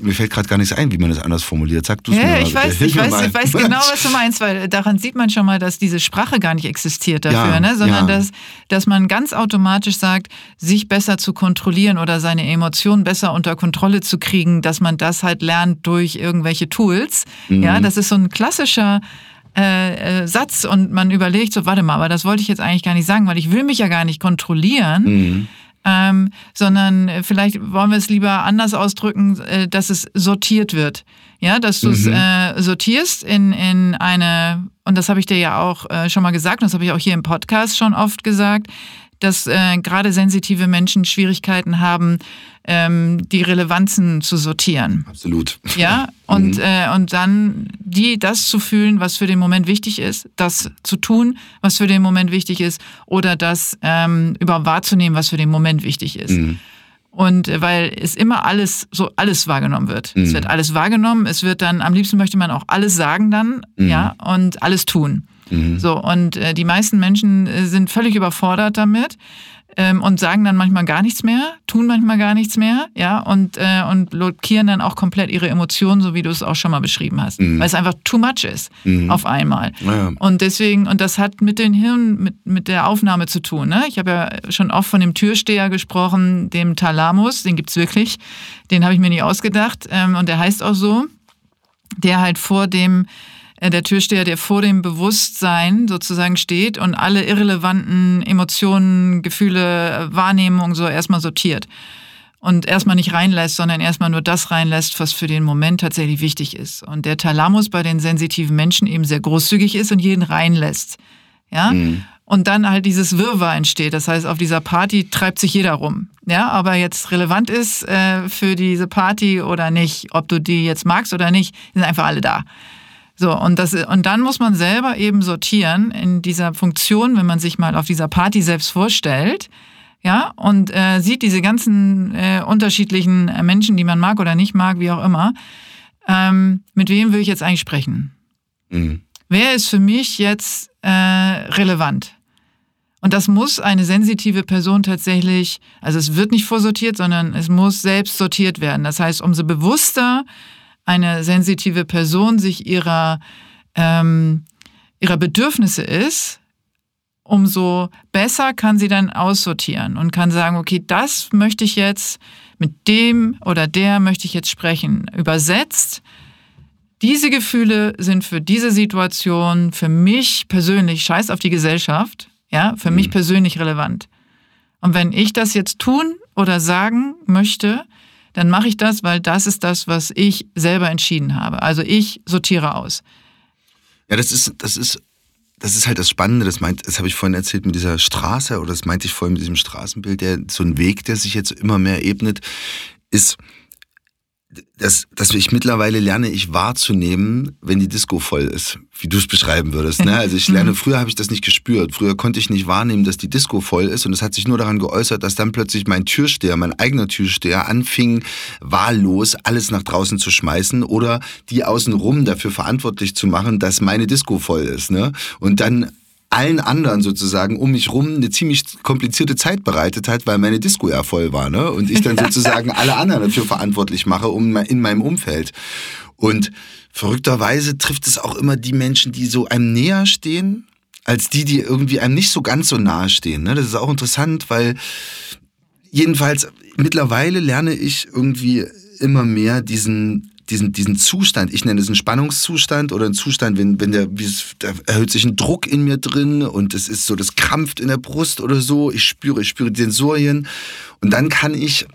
mir fällt gerade gar nichts ein, wie man das anders formuliert. Sag du es ja, mir ich mal. weiß, ich, weiß, ich weiß genau, was du meinst, weil daran sieht man schon mal, dass diese Sprache gar nicht existiert dafür, Ja, ne? sondern ja. dass, dass man ganz automatisch sagt, sich besser zu kontrollieren oder seine Emotionen besser unter Kontrolle zu kriegen, dass man das halt lernt durch irgendwelche Tools. Mhm. Ja, das ist so ein klassischer äh, äh, Satz und man überlegt so, warte mal, aber das wollte ich jetzt eigentlich gar nicht sagen, weil ich will mich ja gar nicht kontrollieren. Mhm. Ähm, sondern äh, vielleicht wollen wir es lieber anders ausdrücken, äh, dass es sortiert wird. Ja, dass du es Mhm. äh, sortierst in, in eine, und das habe ich dir ja auch äh, schon mal gesagt, und das habe ich auch hier im Podcast schon oft gesagt, dass äh, gerade sensitive Menschen Schwierigkeiten haben, ähm, die Relevanzen zu sortieren. Absolut. Ja, und, äh, und dann die, das zu fühlen, was für den Moment wichtig ist, das zu tun, was für den Moment wichtig ist, oder das ähm, überhaupt wahrzunehmen, was für den Moment wichtig ist. Mhm. Und äh, weil es immer alles, so alles wahrgenommen wird. Es Mhm. wird alles wahrgenommen, es wird dann, am liebsten möchte man auch alles sagen dann, Mhm. ja, und alles tun. Mhm. So, und äh, die meisten Menschen äh, sind völlig überfordert damit ähm, und sagen dann manchmal gar nichts mehr, tun manchmal gar nichts mehr, ja, und, äh, und blockieren dann auch komplett ihre Emotionen, so wie du es auch schon mal beschrieben hast. Mhm. Weil es einfach too much ist Mhm. auf einmal. Ja. Und deswegen, und das hat mit den Hirn, mit, mit der Aufnahme zu tun. Ne? Ich habe ja schon oft von dem Türsteher gesprochen, dem Thalamus, den gibt's wirklich. Den habe ich mir nicht ausgedacht. Ähm, und der heißt auch so, der halt vor dem, der Türsteher, der vor dem Bewusstsein sozusagen steht und alle irrelevanten Emotionen, Gefühle, äh, Wahrnehmungen so erstmal sortiert. Und erstmal nicht reinlässt, sondern erstmal nur das reinlässt, was für den Moment tatsächlich wichtig ist. Und der Thalamus bei den sensitiven Menschen eben sehr großzügig ist und jeden reinlässt. Ja? Und dann halt dieses Wirrwarr entsteht. Das heißt, auf dieser Party treibt sich jeder rum. Ja, aber jetzt relevant ist äh, für diese Party oder nicht, ob du die jetzt magst oder nicht, sind einfach alle da. So, und, das, und dann muss man selber eben sortieren in dieser Funktion, wenn man sich mal auf dieser Party selbst vorstellt, ja, und äh, sieht diese ganzen äh, unterschiedlichen äh, Menschen, die man mag oder nicht mag, wie auch immer. Ähm, mit wem will ich jetzt eigentlich sprechen? Mhm. Wer ist für mich jetzt äh, relevant? Und das muss eine sensitive Person tatsächlich, also es wird nicht vorsortiert, sondern es muss selbst sortiert werden. Das heißt, umso bewusster eine sensitive Person sich ihrer, ähm, ihrer Bedürfnisse ist, umso besser kann sie dann aussortieren und kann sagen, okay, das möchte ich jetzt mit dem oder der möchte ich jetzt sprechen. Übersetzt, diese Gefühle sind für diese Situation für mich persönlich, scheiß auf die Gesellschaft, ja, für mich persönlich relevant. Und wenn ich das jetzt tun oder sagen möchte, dann mache ich das, weil das ist das, was ich selber entschieden habe. Also ich sortiere aus. Ja, das ist, das ist, das ist halt das Spannende, das meint, das habe ich vorhin erzählt mit dieser Straße, oder das meinte ich vorhin mit diesem Straßenbild, der, so ein Weg, der sich jetzt immer mehr ebnet, ist, dass, dass ich mittlerweile lerne, ich wahrzunehmen, wenn die Disco voll ist, wie du es beschreiben würdest. Ne? Also ich lerne, früher habe ich das nicht gespürt. Früher konnte ich nicht wahrnehmen, dass die Disco voll ist und es hat sich nur daran geäußert, dass dann plötzlich mein Türsteher, mein eigener Türsteher anfing, wahllos alles nach draußen zu schmeißen oder die außenrum dafür verantwortlich zu machen, dass meine Disco voll ist. Ne? Und dann allen anderen sozusagen um mich rum eine ziemlich komplizierte Zeit bereitet hat, weil meine Disco ja voll war, ne? Und ich dann sozusagen alle anderen dafür verantwortlich mache um in meinem Umfeld. Und verrückterweise trifft es auch immer die Menschen, die so einem näher stehen, als die, die irgendwie einem nicht so ganz so nahe stehen. Ne? Das ist auch interessant, weil jedenfalls mittlerweile lerne ich irgendwie immer mehr diesen diesen, diesen Zustand, ich nenne es einen Spannungszustand oder einen Zustand, wenn, wenn der, da erhöht sich ein Druck in mir drin und es ist so, das krampft in der Brust oder so, ich spüre, ich spüre Sensorien. Und dann kann ich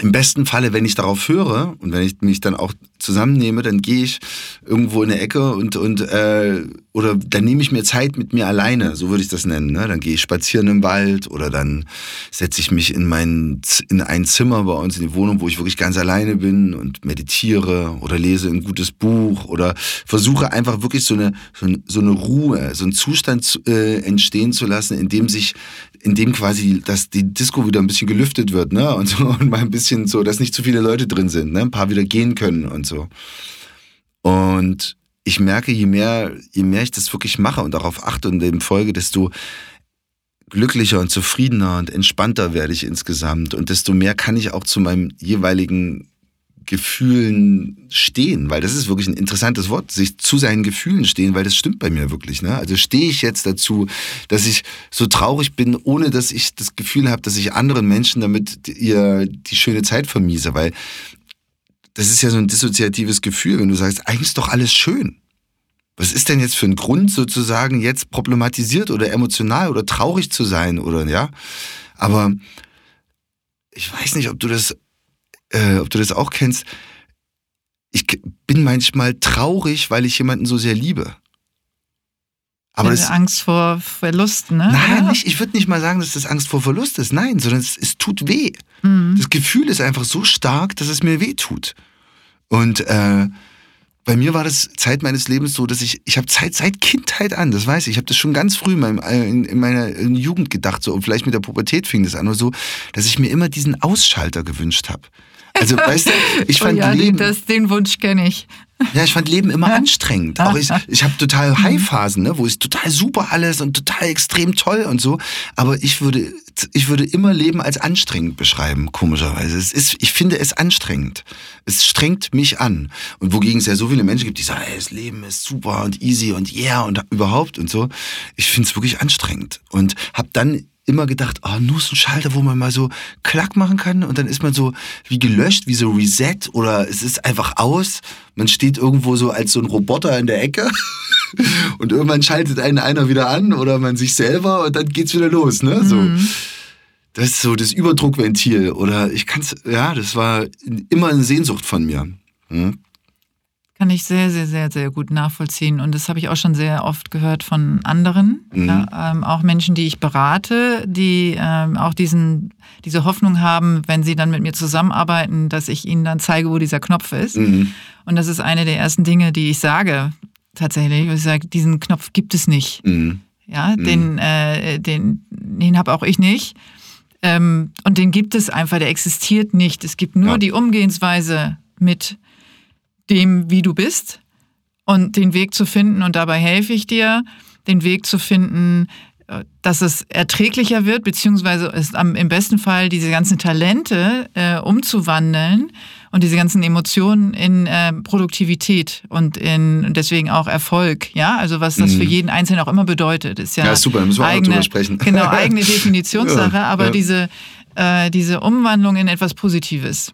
im besten Falle, wenn ich darauf höre und wenn ich mich dann auch zusammennehme, dann gehe ich irgendwo in eine Ecke und, und äh, oder dann nehme ich mir Zeit mit mir alleine, so würde ich das nennen. Ne? Dann gehe ich spazieren im Wald oder dann setze ich mich in mein in ein Zimmer bei uns in die Wohnung, wo ich wirklich ganz alleine bin und meditiere oder lese ein gutes Buch oder versuche einfach wirklich so eine so eine, Ruhe, so einen Zustand zu, äh, entstehen zu lassen, in dem sich in dem quasi, dass die Disco wieder ein bisschen gelüftet wird, ne? Und so und mal ein bisschen so, dass nicht zu viele Leute drin sind, ne? Ein paar wieder gehen können und so. Und ich merke, je mehr, je mehr ich das wirklich mache und darauf achte und dem folge, desto glücklicher und zufriedener und entspannter werde ich insgesamt und desto mehr kann ich auch zu meinem jeweiligen Gefühlen stehen, weil das ist wirklich ein interessantes Wort, sich zu seinen Gefühlen stehen, weil das stimmt bei mir wirklich. Ne? Also stehe ich jetzt dazu, dass ich so traurig bin, ohne dass ich das Gefühl habe, dass ich anderen Menschen damit ihr die schöne Zeit vermiese, weil das ist ja so ein dissoziatives Gefühl, wenn du sagst, eigentlich ist doch alles schön. Was ist denn jetzt für ein Grund sozusagen jetzt problematisiert oder emotional oder traurig zu sein oder ja? Aber ich weiß nicht, ob du das äh, ob du das auch kennst, ich bin manchmal traurig, weil ich jemanden so sehr liebe. Aber das, Angst vor Verlust, ne? Nein, ja. nicht, ich würde nicht mal sagen, dass das Angst vor Verlust ist. Nein, sondern es, es tut weh. Mhm. Das Gefühl ist einfach so stark, dass es mir weh tut. Und äh, bei mir war das Zeit meines Lebens so, dass ich, ich habe Zeit seit Kindheit an, das weiß ich, ich habe das schon ganz früh in, meinem, in, in meiner Jugend gedacht, so, und vielleicht mit der Pubertät fing das an oder so, dass ich mir immer diesen Ausschalter gewünscht habe. Also, weißt du, ich fand oh ja, Leben. Das, den Wunsch kenne ich. Ja, ich fand Leben immer anstrengend. Auch ich, ich habe total mhm. High-Phasen, ne, wo es total super alles und total extrem toll und so. Aber ich würde, ich würde immer Leben als anstrengend beschreiben, komischerweise. Es ist, ich finde es anstrengend. Es strengt mich an. Und wogegen es ja so viele Menschen gibt, die sagen, ey, das Leben ist super und easy und yeah und überhaupt und so. Ich finde es wirklich anstrengend. Und habe dann immer gedacht, oh, nur so ein Schalter, wo man mal so klack machen kann und dann ist man so wie gelöscht, wie so Reset oder es ist einfach aus. Man steht irgendwo so als so ein Roboter in der Ecke und irgendwann schaltet einen einer wieder an oder man sich selber und dann geht's wieder los, ne? So. Mhm. Das ist so das Überdruckventil oder ich kann's, ja, das war immer eine Sehnsucht von mir. Hm? Kann ich sehr, sehr, sehr, sehr gut nachvollziehen. Und das habe ich auch schon sehr oft gehört von anderen. Mhm. Ja, ähm, auch Menschen, die ich berate, die ähm, auch diesen, diese Hoffnung haben, wenn sie dann mit mir zusammenarbeiten, dass ich ihnen dann zeige, wo dieser Knopf ist. Mhm. Und das ist eine der ersten Dinge, die ich sage, tatsächlich. Ich sage, diesen Knopf gibt es nicht. Mhm. Ja, mhm. den, äh, den, den habe auch ich nicht. Ähm, und den gibt es einfach, der existiert nicht. Es gibt nur ja. die Umgehensweise mit dem, wie du bist und den Weg zu finden, und dabei helfe ich dir, den Weg zu finden, äh, dass es erträglicher wird, beziehungsweise es im besten Fall diese ganzen Talente äh, umzuwandeln und diese ganzen Emotionen in äh, Produktivität und in deswegen auch Erfolg. Ja, also was das mhm. für jeden Einzelnen auch immer bedeutet, ist ja, ja super, müssen wir eigene, auch drüber sprechen. Genau, eigene Definitionssache, aber ja. diese äh, diese Umwandlung in etwas Positives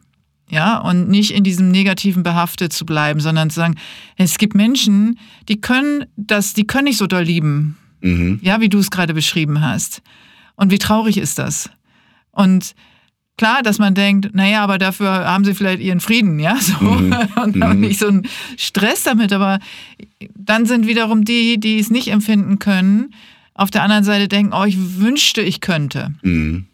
ja, und nicht in diesem Negativen behaftet zu bleiben, sondern zu sagen, es gibt Menschen, die können das, die können nicht so doll lieben, mhm. ja, wie du es gerade beschrieben hast. Und wie traurig ist das? Und klar, dass man denkt, naja, aber dafür haben sie vielleicht ihren Frieden, ja, so, mhm. und haben mhm. nicht so einen Stress damit, aber dann sind wiederum die, die es nicht empfinden können, auf der anderen Seite denken, oh, ich wünschte, ich könnte. Mhm.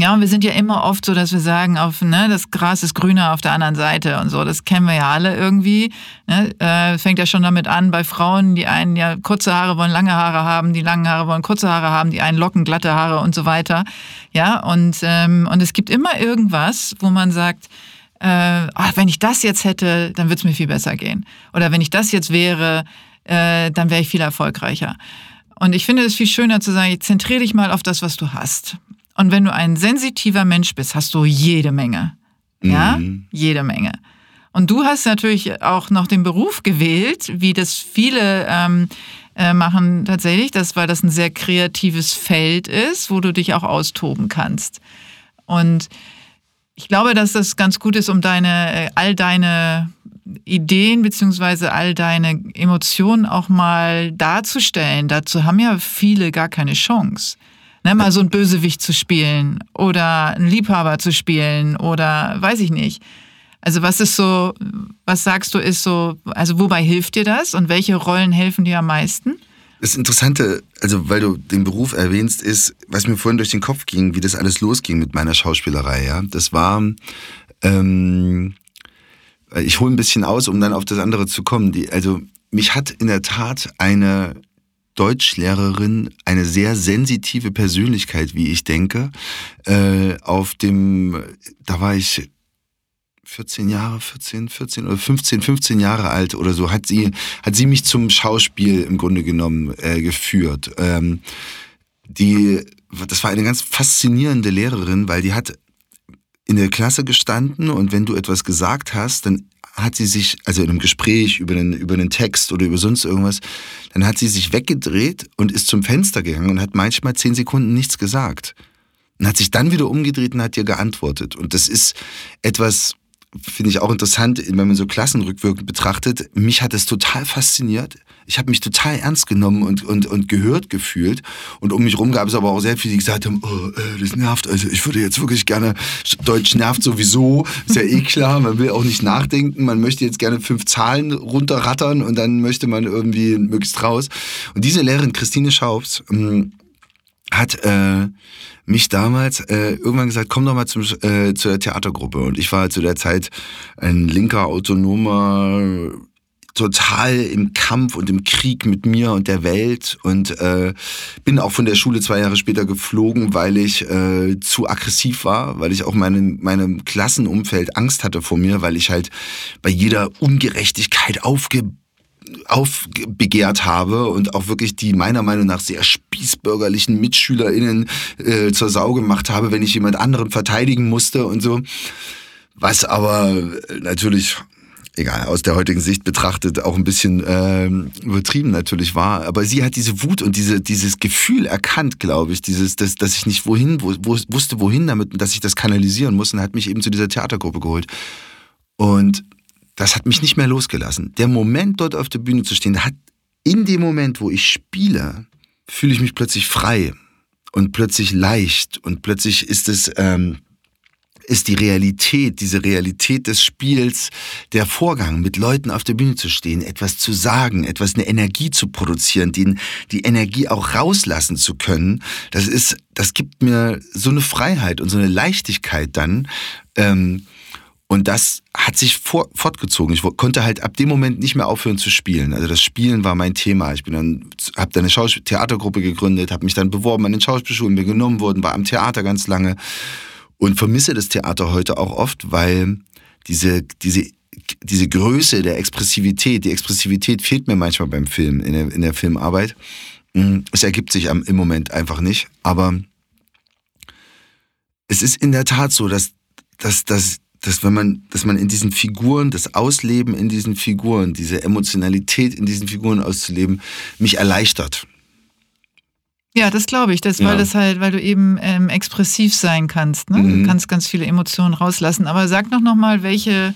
Ja, und wir sind ja immer oft so, dass wir sagen, auf, ne, das Gras ist grüner auf der anderen Seite und so. Das kennen wir ja alle irgendwie. Ne? Äh, fängt ja schon damit an, bei Frauen, die einen ja kurze Haare wollen lange Haare haben, die langen Haare wollen kurze Haare haben, die einen locken glatte Haare und so weiter. Ja, und, ähm, und es gibt immer irgendwas, wo man sagt, äh, ach, wenn ich das jetzt hätte, dann würde es mir viel besser gehen. Oder wenn ich das jetzt wäre, äh, dann wäre ich viel erfolgreicher. Und ich finde es viel schöner zu sagen, zentriere dich mal auf das, was du hast. Und wenn du ein sensitiver Mensch bist, hast du jede Menge. Ja, mhm. jede Menge. Und du hast natürlich auch noch den Beruf gewählt, wie das viele ähm, äh, machen tatsächlich, das, weil das ein sehr kreatives Feld ist, wo du dich auch austoben kannst. Und ich glaube, dass das ganz gut ist, um deine, äh, all deine Ideen beziehungsweise all deine Emotionen auch mal darzustellen. Dazu haben ja viele gar keine Chance. Ne, mal so ein Bösewicht zu spielen oder einen Liebhaber zu spielen oder weiß ich nicht. Also was ist so, was sagst du ist so, also wobei hilft dir das und welche Rollen helfen dir am meisten? Das Interessante, also weil du den Beruf erwähnst, ist, was mir vorhin durch den Kopf ging, wie das alles losging mit meiner Schauspielerei. Ja, das war, ähm, ich hole ein bisschen aus, um dann auf das andere zu kommen. Die, also mich hat in der Tat eine Deutschlehrerin, eine sehr sensitive Persönlichkeit, wie ich denke, äh, auf dem, da war ich 14 Jahre, 14, 14 oder 15, 15 Jahre alt oder so, hat sie, hat sie mich zum Schauspiel im Grunde genommen äh, geführt. Ähm, die, das war eine ganz faszinierende Lehrerin, weil die hat in der Klasse gestanden und wenn du etwas gesagt hast, dann hat sie sich, also in einem Gespräch über einen, über einen Text oder über sonst irgendwas, dann hat sie sich weggedreht und ist zum Fenster gegangen und hat manchmal zehn Sekunden nichts gesagt. Und hat sich dann wieder umgedreht und hat ihr geantwortet. Und das ist etwas, finde ich auch interessant, wenn man so Klassen rückwirkend betrachtet. Mich hat es total fasziniert. Ich habe mich total ernst genommen und, und, und gehört gefühlt. Und um mich rum gab es aber auch sehr viele, die gesagt haben, oh, äh, das nervt. Also ich würde jetzt wirklich gerne, Deutsch nervt sowieso, ist ja eh klar. Man will auch nicht nachdenken. Man möchte jetzt gerne fünf Zahlen runterrattern und dann möchte man irgendwie möglichst raus. Und diese Lehrerin, Christine Schaubs, ähm, hat äh, mich damals äh, irgendwann gesagt, komm doch mal zum, äh, zur Theatergruppe. Und ich war zu der Zeit ein linker, autonomer, total im Kampf und im Krieg mit mir und der Welt und äh, bin auch von der Schule zwei Jahre später geflogen, weil ich äh, zu aggressiv war, weil ich auch meinem meinem Klassenumfeld Angst hatte vor mir, weil ich halt bei jeder Ungerechtigkeit aufge aufbegehrt habe und auch wirklich die meiner Meinung nach sehr spießbürgerlichen MitschülerInnen äh, zur Sau gemacht habe, wenn ich jemand anderen verteidigen musste und so. Was aber natürlich egal, aus der heutigen Sicht betrachtet auch ein bisschen ähm, übertrieben natürlich war. Aber sie hat diese Wut und diese, dieses Gefühl erkannt, glaube ich, dieses, dass, dass ich nicht wohin, wo, wo, wusste wohin damit dass ich das kanalisieren muss und hat mich eben zu dieser Theatergruppe geholt. Und das hat mich nicht mehr losgelassen. Der Moment, dort auf der Bühne zu stehen, hat in dem Moment, wo ich spiele, fühle ich mich plötzlich frei und plötzlich leicht und plötzlich ist es ähm, ist die Realität, diese Realität des Spiels, der Vorgang, mit Leuten auf der Bühne zu stehen, etwas zu sagen, etwas eine Energie zu produzieren, die, die Energie auch rauslassen zu können. Das ist, das gibt mir so eine Freiheit und so eine Leichtigkeit dann. Ähm, und das hat sich vor, fortgezogen. Ich konnte halt ab dem Moment nicht mehr aufhören zu spielen. Also das Spielen war mein Thema. Ich bin dann, habe dann eine Schauspiel Theatergruppe gegründet, habe mich dann beworben an den Schauspielschulen, bin genommen worden, war am Theater ganz lange und vermisse das Theater heute auch oft, weil diese, diese, diese Größe der Expressivität, die Expressivität fehlt mir manchmal beim Film, in der, in der Filmarbeit. Mm, es ergibt sich im Moment einfach nicht. Aber es ist in der Tat so, dass, dass, dass dass wenn man, dass man in diesen Figuren, das Ausleben in diesen Figuren, diese Emotionalität in diesen Figuren auszuleben, mich erleichtert. Ja, das glaube ich, das, ja. weil das halt, weil du eben ähm, expressiv sein kannst. Ne? Mhm. Du kannst ganz viele Emotionen rauslassen. Aber sag noch, noch mal, welche,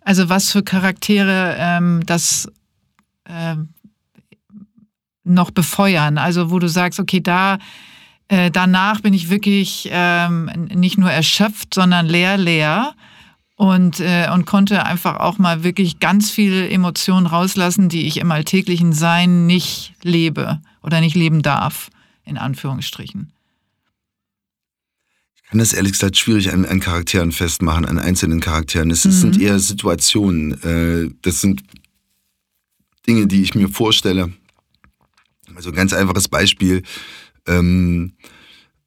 also was für Charaktere ähm, das ähm, noch befeuern. Also wo du sagst, okay, da äh, danach bin ich wirklich ähm, nicht nur erschöpft, sondern leer, leer und, äh, und konnte einfach auch mal wirklich ganz viele Emotionen rauslassen, die ich im alltäglichen Sein nicht lebe oder nicht leben darf, in Anführungsstrichen. Ich kann das ehrlich gesagt schwierig an, an Charakteren festmachen, an einzelnen Charakteren. Es mhm. sind eher Situationen. Äh, das sind Dinge, die ich mir vorstelle. Also ein ganz einfaches Beispiel. Ähm,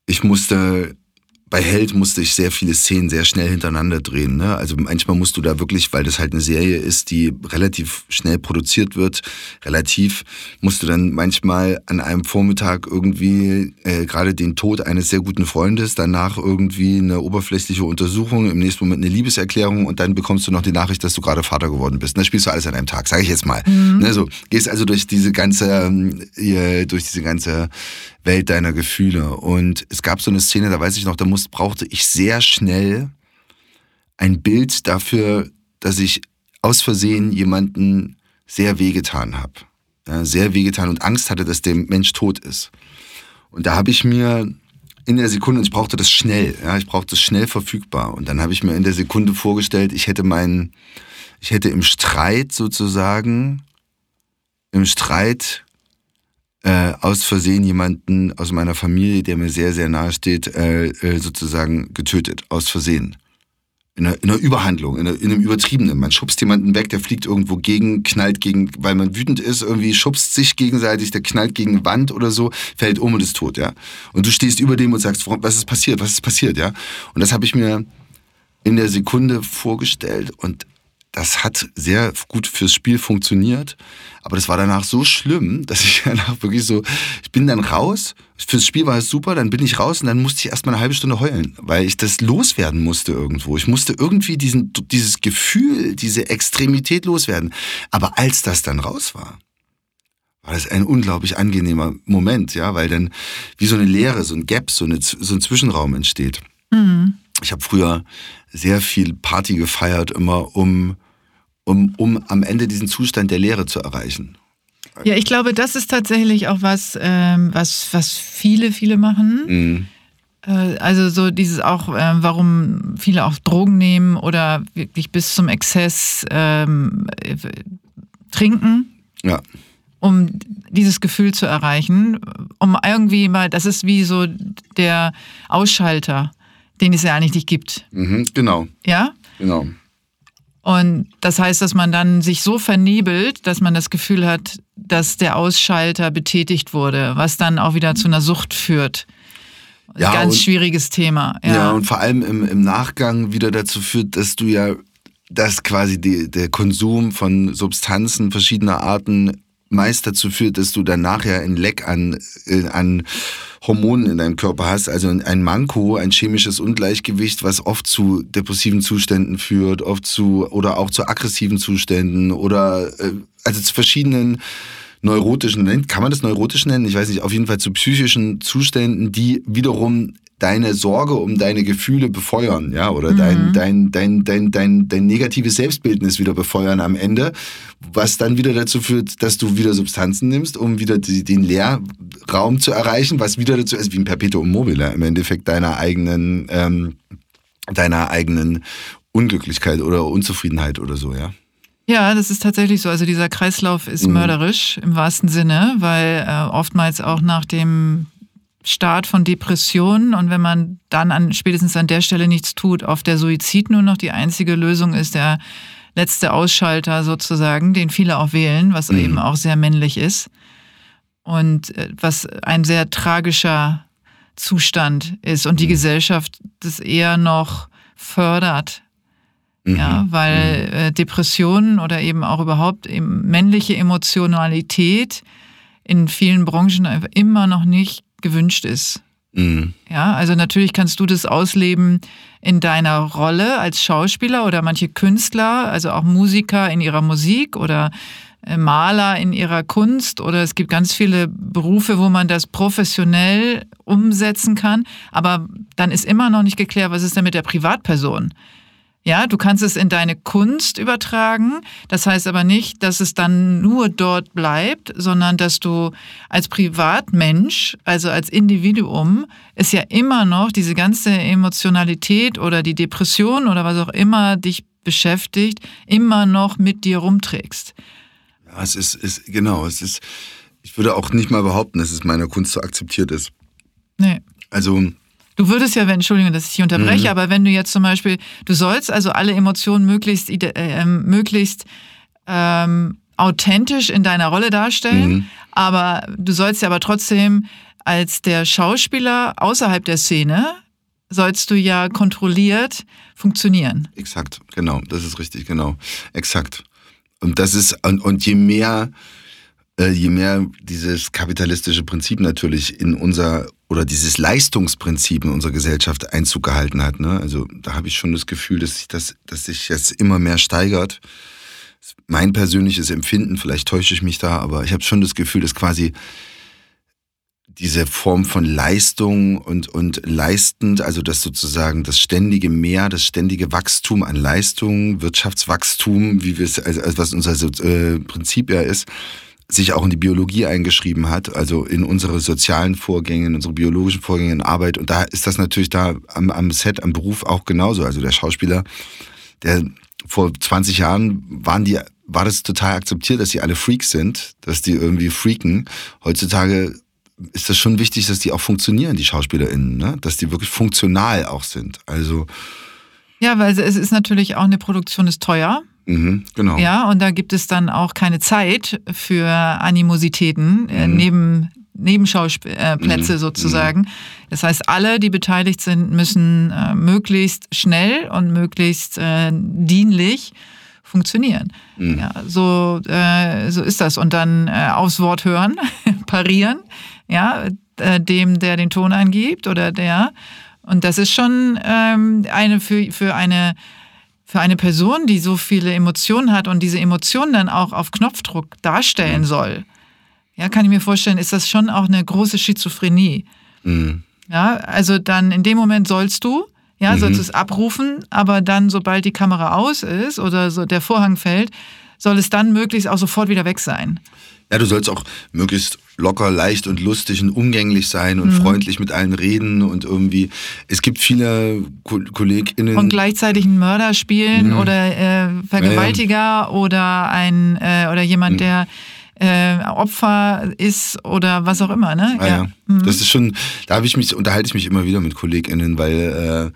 ich musste bei Held musste ich sehr viele Szenen sehr schnell hintereinander drehen. Ne? Also manchmal musst du da wirklich, weil das halt eine Serie ist, die relativ schnell produziert wird, relativ, musst du dann manchmal an einem Vormittag irgendwie äh, gerade den Tod eines sehr guten Freundes, danach irgendwie eine oberflächliche Untersuchung, im nächsten Moment eine Liebeserklärung und dann bekommst du noch die Nachricht, dass du gerade Vater geworden bist. Das spielst du alles an einem Tag, sage ich jetzt mal. Mhm. Ne, so, gehst also durch diese ganze, äh, durch diese ganze Welt deiner Gefühle. Und es gab so eine Szene, da weiß ich noch, da muss, brauchte ich sehr schnell ein Bild dafür, dass ich aus Versehen jemanden sehr wehgetan habe. Ja, sehr wehgetan und Angst hatte, dass der Mensch tot ist. Und da habe ich mir in der Sekunde, und ich brauchte das schnell, ja, ich brauchte das schnell verfügbar. Und dann habe ich mir in der Sekunde vorgestellt, ich hätte meinen, ich hätte im Streit sozusagen, im Streit äh, aus Versehen jemanden aus meiner Familie, der mir sehr, sehr nahe steht, äh, äh, sozusagen getötet. Aus Versehen. In einer, in einer Überhandlung, in, einer, in, einem Übertriebenen. Man schubst jemanden weg, der fliegt irgendwo gegen, knallt gegen, weil man wütend ist, irgendwie schubst sich gegenseitig, der knallt gegen Wand oder so, fällt um und ist tot, ja. Und du stehst über dem und sagst, was ist passiert, was ist passiert, ja. Und das habe ich mir in der Sekunde vorgestellt und das hat sehr gut fürs Spiel funktioniert. Aber das war danach so schlimm, dass ich danach wirklich so, ich bin dann raus. Fürs Spiel war es super, dann bin ich raus und dann musste ich erstmal eine halbe Stunde heulen, weil ich das loswerden musste irgendwo. Ich musste irgendwie diesen, dieses Gefühl, diese Extremität loswerden. Aber als das dann raus war, war das ein unglaublich angenehmer Moment, ja, weil dann wie so eine Leere, so ein Gap, so, eine, so ein Zwischenraum entsteht. Mhm. Ich habe früher sehr viel Party gefeiert, immer um um, um am Ende diesen Zustand der Leere zu erreichen. Ja, ich glaube, das ist tatsächlich auch was, ähm, was, was viele, viele machen. Mhm. Äh, also so dieses auch, äh, warum viele auch Drogen nehmen oder wirklich bis zum Exzess ähm, äh, trinken. Ja. Um dieses Gefühl zu erreichen, um irgendwie mal, das ist wie so der Ausschalter, den es ja eigentlich nicht gibt. Mhm, genau. Ja? Genau. Und das heißt, dass man dann sich so vernebelt, dass man das Gefühl hat, dass der Ausschalter betätigt wurde, was dann auch wieder zu einer Sucht führt. Ja, Ganz und, schwieriges Thema. Ja. ja, und vor allem im, im Nachgang wieder dazu führt, dass du ja, dass quasi die, der Konsum von Substanzen verschiedener Arten meist dazu führt, dass du dann nachher ein Leck an, äh, an Hormonen in deinem Körper hast, also ein Manko, ein chemisches Ungleichgewicht, was oft zu depressiven Zuständen führt, oft zu oder auch zu aggressiven Zuständen oder äh, also zu verschiedenen neurotischen, kann man das neurotisch nennen? Ich weiß nicht, auf jeden Fall zu psychischen Zuständen, die wiederum deine Sorge um deine Gefühle befeuern, ja, oder mhm. dein, dein, dein, dein, dein, dein negatives Selbstbildnis wieder befeuern am Ende, was dann wieder dazu führt, dass du wieder Substanzen nimmst, um wieder die, den Leerraum zu erreichen, was wieder dazu ist, wie ein Perpetuum mobile im Endeffekt deiner eigenen, ähm, deiner eigenen Unglücklichkeit oder Unzufriedenheit oder so, ja. Ja, das ist tatsächlich so. Also dieser Kreislauf ist mhm. mörderisch im wahrsten Sinne, weil äh, oftmals auch nach dem Start von Depressionen und wenn man dann an, spätestens an der Stelle nichts tut, auf der Suizid nur noch die einzige Lösung ist, der letzte Ausschalter sozusagen, den viele auch wählen, was mhm. eben auch sehr männlich ist und äh, was ein sehr tragischer Zustand ist und die mhm. Gesellschaft das eher noch fördert. Mhm. Ja, weil mhm. äh, Depressionen oder eben auch überhaupt männliche Emotionalität in vielen Branchen einfach immer noch nicht gewünscht ist. Mhm. Ja, also natürlich kannst du das ausleben in deiner Rolle als Schauspieler oder manche Künstler, also auch Musiker in ihrer Musik oder äh, Maler in ihrer Kunst oder es gibt ganz viele Berufe, wo man das professionell umsetzen kann, aber dann ist immer noch nicht geklärt, was ist denn mit der Privatperson? Ja, du kannst es in deine Kunst übertragen. Das heißt aber nicht, dass es dann nur dort bleibt, sondern dass du als Privatmensch, also als Individuum, es ja immer noch diese ganze Emotionalität oder die Depression oder was auch immer dich beschäftigt, immer noch mit dir rumträgst. Ja, es ist, ist genau, es ist, ich würde auch nicht mal behaupten, dass es meiner Kunst so akzeptiert ist. Nee. Also, Du würdest ja, wenn, Entschuldigung, dass ich dich unterbreche, mhm. aber wenn du jetzt zum Beispiel, du sollst also alle Emotionen möglichst, äh, ähm, möglichst ähm, authentisch in deiner Rolle darstellen, mhm. aber du sollst ja aber trotzdem als der Schauspieler außerhalb der Szene sollst du ja kontrolliert funktionieren. Exakt, genau, das ist richtig, genau, exakt. Und das ist, und, und je mehr, äh, je mehr dieses kapitalistische Prinzip natürlich in unser, oder dieses Leistungsprinzip in unserer Gesellschaft Einzug gehalten hat, ne? also da habe ich schon das Gefühl, dass sich das, dass sich jetzt immer mehr steigert. Mein persönliches Empfinden, vielleicht täusche ich mich da, aber ich habe schon das Gefühl, dass quasi diese Form von Leistung und, und leistend, also das sozusagen das ständige Mehr, das ständige Wachstum an Leistung, Wirtschaftswachstum, wie wir es, also was unser äh, Prinzip ja ist, sich auch in die Biologie eingeschrieben hat, also in unsere sozialen Vorgänge, in unsere biologischen Vorgänge in Arbeit. Und da ist das natürlich da am, am Set, am Beruf auch genauso. Also der Schauspieler, der vor 20 Jahren waren die, war das total akzeptiert, dass die alle Freaks sind, dass die irgendwie freaken. Heutzutage ist das schon wichtig, dass die auch funktionieren, die SchauspielerInnen, ne? dass die wirklich funktional auch sind. Also ja, weil es ist natürlich auch eine Produktion ist teuer. Mhm, genau. Ja, und da gibt es dann auch keine Zeit für Animositäten äh, mhm. neben Nebenschauplätze mhm. sozusagen. Mhm. Das heißt, alle, die beteiligt sind, müssen äh, möglichst schnell und möglichst äh, dienlich funktionieren. Mhm. Ja, so, äh, so ist das. Und dann äh, aufs Wort hören, parieren ja, äh, dem, der den Ton angibt oder der. Und das ist schon ähm, eine für, für eine für eine Person, die so viele Emotionen hat und diese Emotionen dann auch auf Knopfdruck darstellen mhm. soll, ja, kann ich mir vorstellen, ist das schon auch eine große Schizophrenie. Mhm. Ja, also dann in dem Moment sollst du, ja, mhm. sollst du es abrufen, aber dann, sobald die Kamera aus ist oder so der Vorhang fällt, soll es dann möglichst auch sofort wieder weg sein. Ja, du sollst auch möglichst locker, leicht und lustig und umgänglich sein und mhm. freundlich mit allen reden und irgendwie. Es gibt viele Ko KollegInnen. Und gleichzeitig einen Mörder spielen mhm. oder äh, Vergewaltiger ja, ja. oder ein äh, oder jemand, mhm. der äh, Opfer ist oder was auch immer, ne? Ah, ja. ja. Mhm. Das ist schon, da habe ich mich, unterhalte ich mich immer wieder mit KollegInnen, weil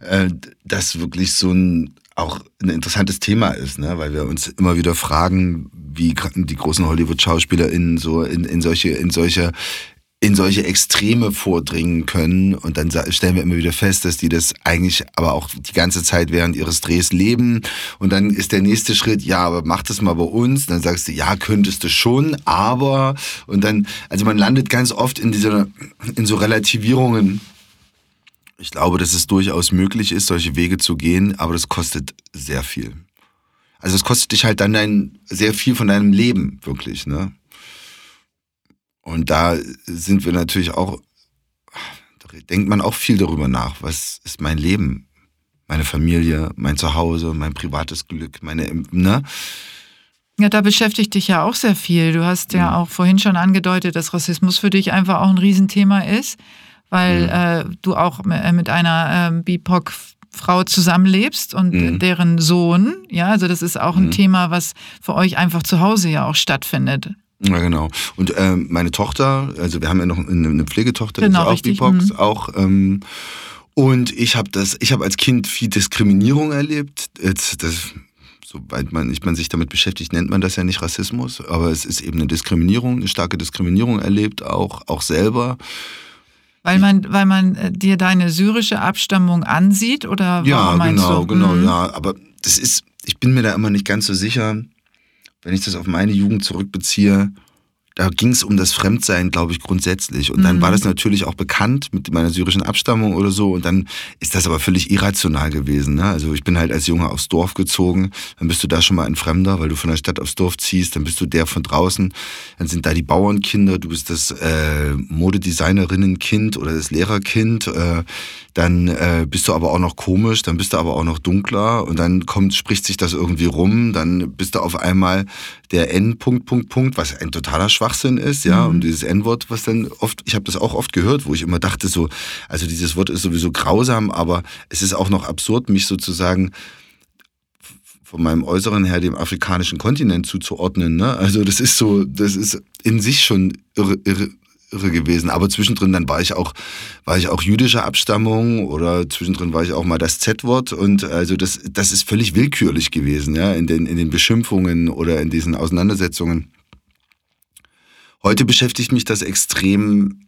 äh, äh, das wirklich so ein auch ein interessantes Thema ist, ne? weil wir uns immer wieder fragen, wie die großen Hollywood-SchauspielerInnen so in, in solche, in solche in solche Extreme vordringen können. Und dann stellen wir immer wieder fest, dass die das eigentlich aber auch die ganze Zeit während ihres Drehs leben. Und dann ist der nächste Schritt, ja, aber mach das mal bei uns. dann sagst du, ja, könntest du schon, aber. Und dann, also man landet ganz oft in dieser, in so Relativierungen ich glaube, dass es durchaus möglich ist, solche Wege zu gehen, aber das kostet sehr viel. Also es kostet dich halt dann dein, sehr viel von deinem Leben, wirklich, ne? Und da sind wir natürlich auch, da denkt man auch viel darüber nach. Was ist mein Leben? Meine Familie, mein Zuhause, mein privates Glück, meine, ne? Ja, da beschäftigt dich ja auch sehr viel. Du hast ja mhm. auch vorhin schon angedeutet, dass Rassismus für dich einfach auch ein Riesenthema ist weil mhm. äh, du auch äh, mit einer äh, BIPOC Frau zusammenlebst und mhm. deren Sohn, ja, also das ist auch ein mhm. Thema, was für euch einfach zu Hause ja auch stattfindet. Ja, genau. Und äh, meine Tochter, also wir haben ja noch eine, eine Pflegetochter, genau, die ist auch BIPOC, mhm. auch ähm, und ich habe das, ich habe als Kind viel Diskriminierung erlebt. Jetzt, das, soweit man, ich, man sich damit beschäftigt, nennt man das ja nicht Rassismus, aber es ist eben eine Diskriminierung, eine starke Diskriminierung erlebt, auch, auch selber. Weil man, weil man äh, dir deine syrische Abstammung ansieht oder ja, meinst genau, du? genau, mhm. ja. Aber das ist, ich bin mir da immer nicht ganz so sicher, wenn ich das auf meine Jugend zurückbeziehe, da ging es um das Fremdsein, glaube ich, grundsätzlich. Und dann mhm. war das natürlich auch bekannt mit meiner syrischen Abstammung oder so. Und dann ist das aber völlig irrational gewesen. Ne? Also ich bin halt als Junge aufs Dorf gezogen. Dann bist du da schon mal ein Fremder, weil du von der Stadt aufs Dorf ziehst. Dann bist du der von draußen. Dann sind da die Bauernkinder. Du bist das äh, Modedesignerinnenkind oder das Lehrerkind. Äh, dann äh, bist du aber auch noch komisch, dann bist du aber auch noch dunkler und dann kommt, spricht sich das irgendwie rum, dann bist du auf einmal der N. Punkt, Punkt, Punkt, was ein totaler Schwachsinn ist, ja, mhm. und dieses N-Wort, was dann oft, ich habe das auch oft gehört, wo ich immer dachte so, also dieses Wort ist sowieso grausam, aber es ist auch noch absurd, mich sozusagen von meinem Äußeren her dem afrikanischen Kontinent zuzuordnen. Ne? Also das ist so, das ist in sich schon irre, irre, irre gewesen. Aber zwischendrin dann war ich auch, war ich auch jüdischer Abstammung oder zwischendrin war ich auch mal das Z-Wort und also das, das ist völlig willkürlich gewesen, ja, in den, in den Beschimpfungen oder in diesen Auseinandersetzungen. Heute beschäftigt mich das extrem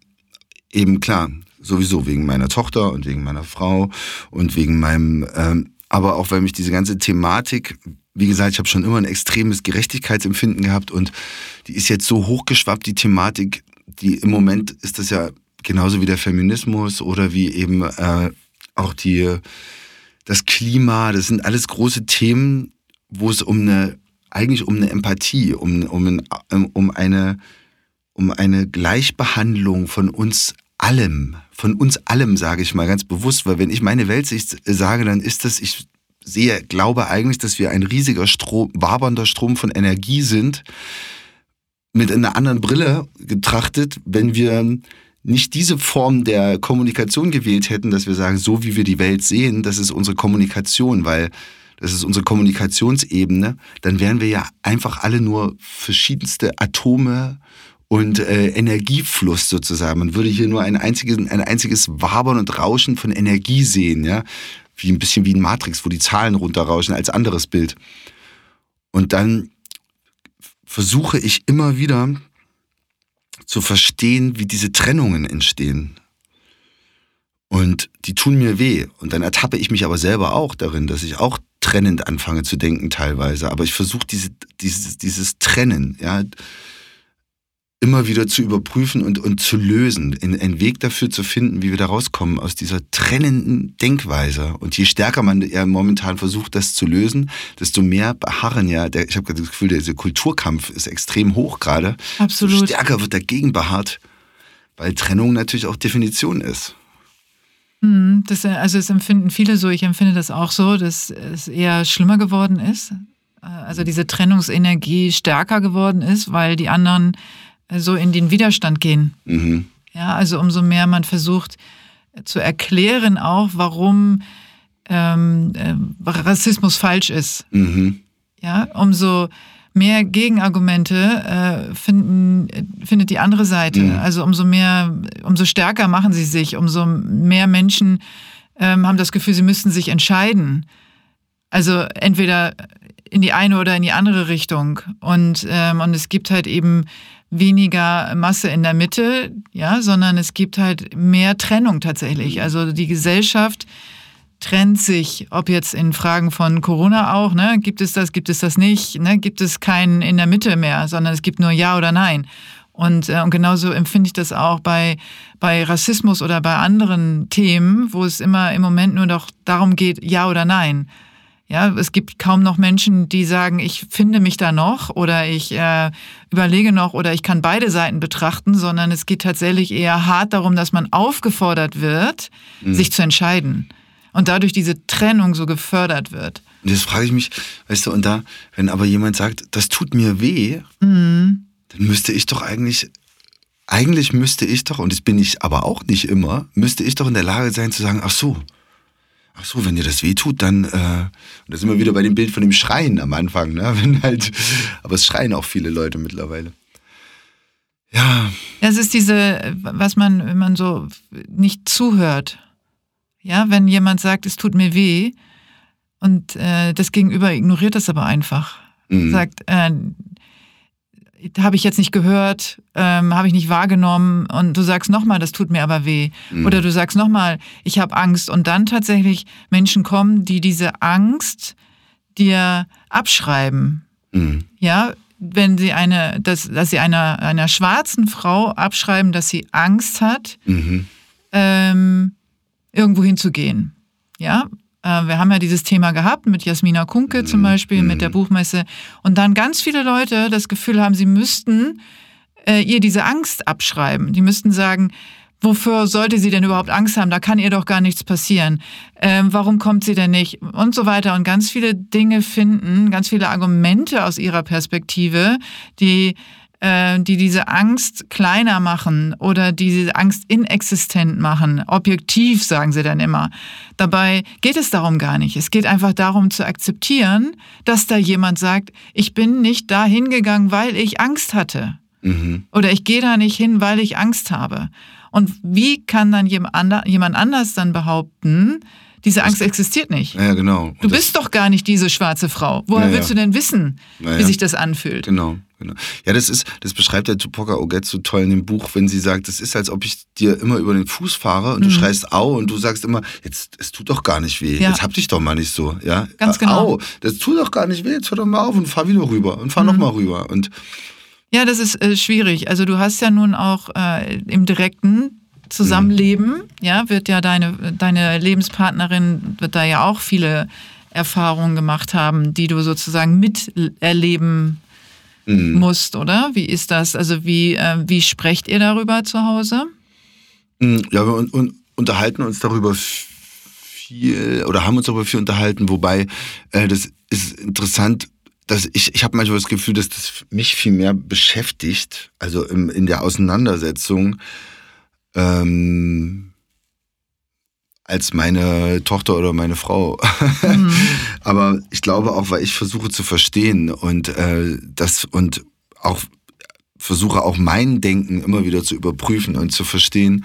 eben klar, sowieso wegen meiner Tochter und wegen meiner Frau und wegen meinem, ähm, aber auch weil mich diese ganze Thematik, wie gesagt, ich habe schon immer ein extremes Gerechtigkeitsempfinden gehabt und die ist jetzt so hochgeschwappt, die Thematik, die im Moment ist das ja genauso wie der Feminismus oder wie eben äh, auch die das Klima, das sind alles große Themen, wo es um eine eigentlich um eine Empathie, um, um, um eine um eine Gleichbehandlung von uns allem, von uns allem, sage ich mal ganz bewusst, weil wenn ich meine Weltsicht sage, dann ist das, ich sehe, glaube eigentlich, dass wir ein riesiger Strom, wabernder Strom von Energie sind, mit einer anderen Brille getrachtet, wenn wir nicht diese Form der Kommunikation gewählt hätten, dass wir sagen, so wie wir die Welt sehen, das ist unsere Kommunikation, weil das ist unsere Kommunikationsebene, dann wären wir ja einfach alle nur verschiedenste Atome und äh, Energiefluss sozusagen. Man würde hier nur ein einziges, ein einziges Wabern und Rauschen von Energie sehen, ja, wie ein bisschen wie ein Matrix, wo die Zahlen runterrauschen als anderes Bild. Und dann versuche ich immer wieder zu verstehen, wie diese Trennungen entstehen. Und die tun mir weh. Und dann ertappe ich mich aber selber auch darin, dass ich auch trennend anfange zu denken teilweise. Aber ich versuche diese, dieses, dieses Trennen, ja, immer wieder zu überprüfen und, und zu lösen, einen Weg dafür zu finden, wie wir da rauskommen aus dieser trennenden Denkweise. Und je stärker man ja momentan versucht, das zu lösen, desto mehr beharren ja, der, ich habe das Gefühl, dieser Kulturkampf ist extrem hoch gerade. Absolut. So stärker wird dagegen beharrt, weil Trennung natürlich auch Definition ist. Hm, das, also es empfinden viele so, ich empfinde das auch so, dass es eher schlimmer geworden ist. Also diese Trennungsenergie stärker geworden ist, weil die anderen so in den Widerstand gehen. Mhm. Ja, also umso mehr man versucht zu erklären auch, warum ähm, äh, Rassismus falsch ist. Mhm. Ja, umso mehr Gegenargumente äh, finden, findet die andere Seite. Mhm. Also umso mehr, umso stärker machen sie sich, umso mehr Menschen ähm, haben das Gefühl, sie müssten sich entscheiden. Also entweder in die eine oder in die andere Richtung. Und, ähm, und es gibt halt eben weniger Masse in der Mitte, ja, sondern es gibt halt mehr Trennung tatsächlich. Mhm. Also die Gesellschaft trennt sich, ob jetzt in Fragen von Corona auch, ne, gibt es das, gibt es das nicht, ne, gibt es keinen in der Mitte mehr, sondern es gibt nur Ja oder Nein. Und, äh, und genauso empfinde ich das auch bei, bei Rassismus oder bei anderen Themen, wo es immer im Moment nur noch darum geht, Ja oder Nein. Ja, es gibt kaum noch Menschen, die sagen, ich finde mich da noch oder ich äh, überlege noch oder ich kann beide Seiten betrachten, sondern es geht tatsächlich eher hart darum, dass man aufgefordert wird, mhm. sich zu entscheiden und dadurch diese Trennung so gefördert wird. Und jetzt frage ich mich, weißt du, und da, wenn aber jemand sagt, das tut mir weh, mhm. dann müsste ich doch eigentlich eigentlich müsste ich doch, und das bin ich aber auch nicht immer, müsste ich doch in der Lage sein zu sagen, ach so, ach so, wenn dir das weh tut, dann, äh, und da sind wir wieder bei dem Bild von dem Schreien am Anfang, ne? Wenn halt, aber es schreien auch viele Leute mittlerweile. Ja. Es ist diese, was man, wenn man so nicht zuhört. Ja, wenn jemand sagt, es tut mir weh und äh, das Gegenüber ignoriert das aber einfach. Mhm. Sagt, äh, habe ich jetzt nicht gehört, ähm, habe ich nicht wahrgenommen und du sagst nochmal, das tut mir aber weh. Mhm. Oder du sagst nochmal, ich habe Angst und dann tatsächlich Menschen kommen, die diese Angst dir abschreiben. Mhm. Ja, wenn sie eine, dass, dass sie einer, einer schwarzen Frau abschreiben, dass sie Angst hat, mhm. ähm, irgendwo hinzugehen. Ja, wir haben ja dieses Thema gehabt mit Jasmina Kunke zum mhm. Beispiel, mit der mhm. Buchmesse. Und dann ganz viele Leute das Gefühl haben, sie müssten äh, ihr diese Angst abschreiben. Die müssten sagen, wofür sollte sie denn überhaupt Angst haben? Da kann ihr doch gar nichts passieren. Ähm, warum kommt sie denn nicht? Und so weiter. Und ganz viele Dinge finden, ganz viele Argumente aus ihrer Perspektive, die äh, die diese Angst kleiner machen oder diese Angst inexistent machen. Objektiv, sagen sie dann immer. Dabei geht es darum gar nicht. Es geht einfach darum zu akzeptieren, dass da jemand sagt, ich bin nicht da hingegangen, weil ich Angst hatte. Mhm. Oder ich gehe da nicht hin, weil ich Angst habe. Und wie kann dann jemand anders dann behaupten, Diese Angst existiert nicht. Ja, genau. Und du bist doch gar nicht diese schwarze Frau. Woher ja, willst du denn wissen, ja, wie sich das anfühlt? Genau. Genau. Ja, das ist, das beschreibt der Tupoka Oget so toll in dem Buch, wenn sie sagt, es ist, als ob ich dir immer über den Fuß fahre und mhm. du schreist au und du sagst immer, jetzt, es tut doch gar nicht weh. Ja. Jetzt hab dich doch mal nicht so, ja. Ganz genau. Au, das tut doch gar nicht weh, jetzt hör doch mal auf und fahr wieder rüber und fahr mhm. nochmal rüber und. Ja, das ist äh, schwierig. Also du hast ja nun auch äh, im direkten Zusammenleben, mhm. ja, wird ja deine, deine Lebenspartnerin, wird da ja auch viele Erfahrungen gemacht haben, die du sozusagen miterleben mhm. musst, oder? Wie ist das? Also wie, äh, wie sprecht ihr darüber zu Hause? Mhm, ja, wir un un unterhalten uns darüber viel oder haben uns darüber viel unterhalten, wobei äh, das ist interessant, dass ich, ich habe manchmal das Gefühl, dass das mich viel mehr beschäftigt, also im, in der Auseinandersetzung, ähm, als meine Tochter oder meine Frau. Mhm. Aber ich glaube auch, weil ich versuche zu verstehen und äh, das und auch versuche auch mein Denken immer wieder zu überprüfen und zu verstehen.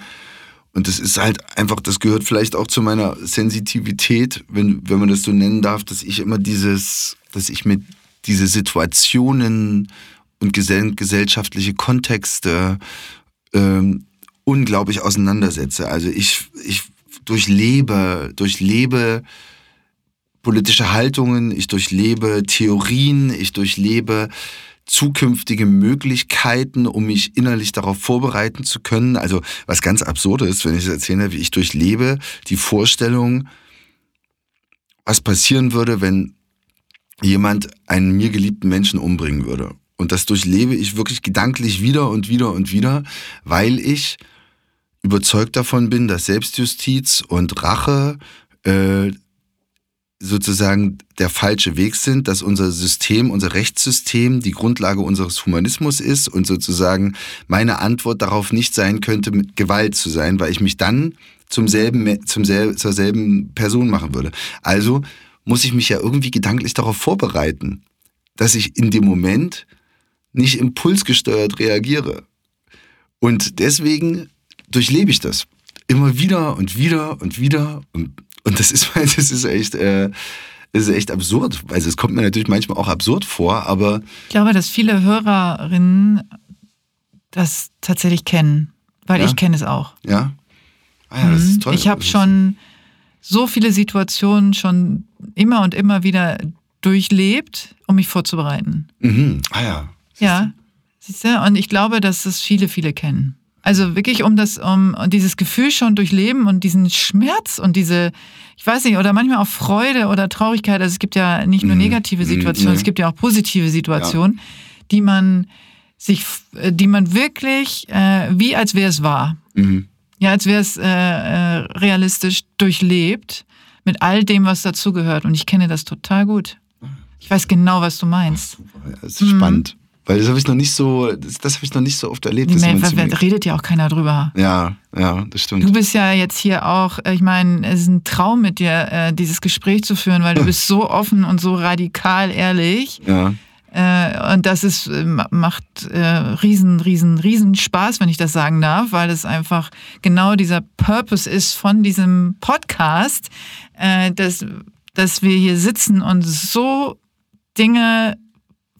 Und das ist halt einfach, das gehört vielleicht auch zu meiner Sensitivität, wenn, wenn man das so nennen darf, dass ich immer dieses, dass ich mit diese Situationen und gesellschaftliche Kontexte ähm, unglaublich auseinandersetze. Also ich, ich durchlebe, durchlebe politische Haltungen, ich durchlebe Theorien, ich durchlebe zukünftige Möglichkeiten, um mich innerlich darauf vorbereiten zu können. Also was ganz absurd ist, wenn ich es erzähle, wie ich durchlebe die Vorstellung, was passieren würde, wenn jemand einen mir geliebten Menschen umbringen würde. Und das durchlebe ich wirklich gedanklich wieder und wieder und wieder, weil ich überzeugt davon bin, dass Selbstjustiz und Rache äh, sozusagen der falsche Weg sind, dass unser System, unser Rechtssystem die Grundlage unseres Humanismus ist und sozusagen meine Antwort darauf nicht sein könnte, mit Gewalt zu sein, weil ich mich dann zum selben, zum sel zur selben Person machen würde. Also muss ich mich ja irgendwie gedanklich darauf vorbereiten, dass ich in dem Moment nicht impulsgesteuert reagiere. Und deswegen durchlebe ich das. Immer wieder und wieder und wieder. Und, und das ist, das ist echt, äh, das ist echt absurd. Also es kommt mir natürlich manchmal auch absurd vor, aber. Ich glaube, dass viele Hörerinnen das tatsächlich kennen. Weil ja? ich kenne es auch. Ja. Ah ja, das ist mhm. toll. Ich habe schon so viele Situationen schon immer und immer wieder durchlebt, um mich vorzubereiten. Mhm. Ah ja. Ja. Siehst du? Und ich glaube, dass das viele, viele kennen. Also wirklich um das, um dieses Gefühl schon durchleben und diesen Schmerz und diese, ich weiß nicht, oder manchmal auch Freude oder Traurigkeit. Also es gibt ja nicht nur mhm. negative mhm. Situationen, es gibt ja auch positive Situationen, ja. die man sich, die man wirklich, äh, wie als wäre es wahr. Mhm. Ja, als wäre es äh, äh, realistisch durchlebt mit all dem, was dazugehört. Und ich kenne das total gut. Ich weiß genau, was du meinst. Ach, super. Ja, das ist mhm. spannend. Weil das habe ich noch nicht so, das, das habe ich noch nicht so oft erlebt. Nee, da redet ja auch keiner drüber. Ja, ja, das stimmt. Du bist ja jetzt hier auch, äh, ich meine, es ist ein Traum mit dir, äh, dieses Gespräch zu führen, weil du bist so offen und so radikal ehrlich. Ja. Äh, und das ist, macht riesen, riesen, riesen Spaß, wenn ich das sagen darf, weil es einfach genau dieser Purpose ist von diesem Podcast, dass, dass wir hier sitzen und so Dinge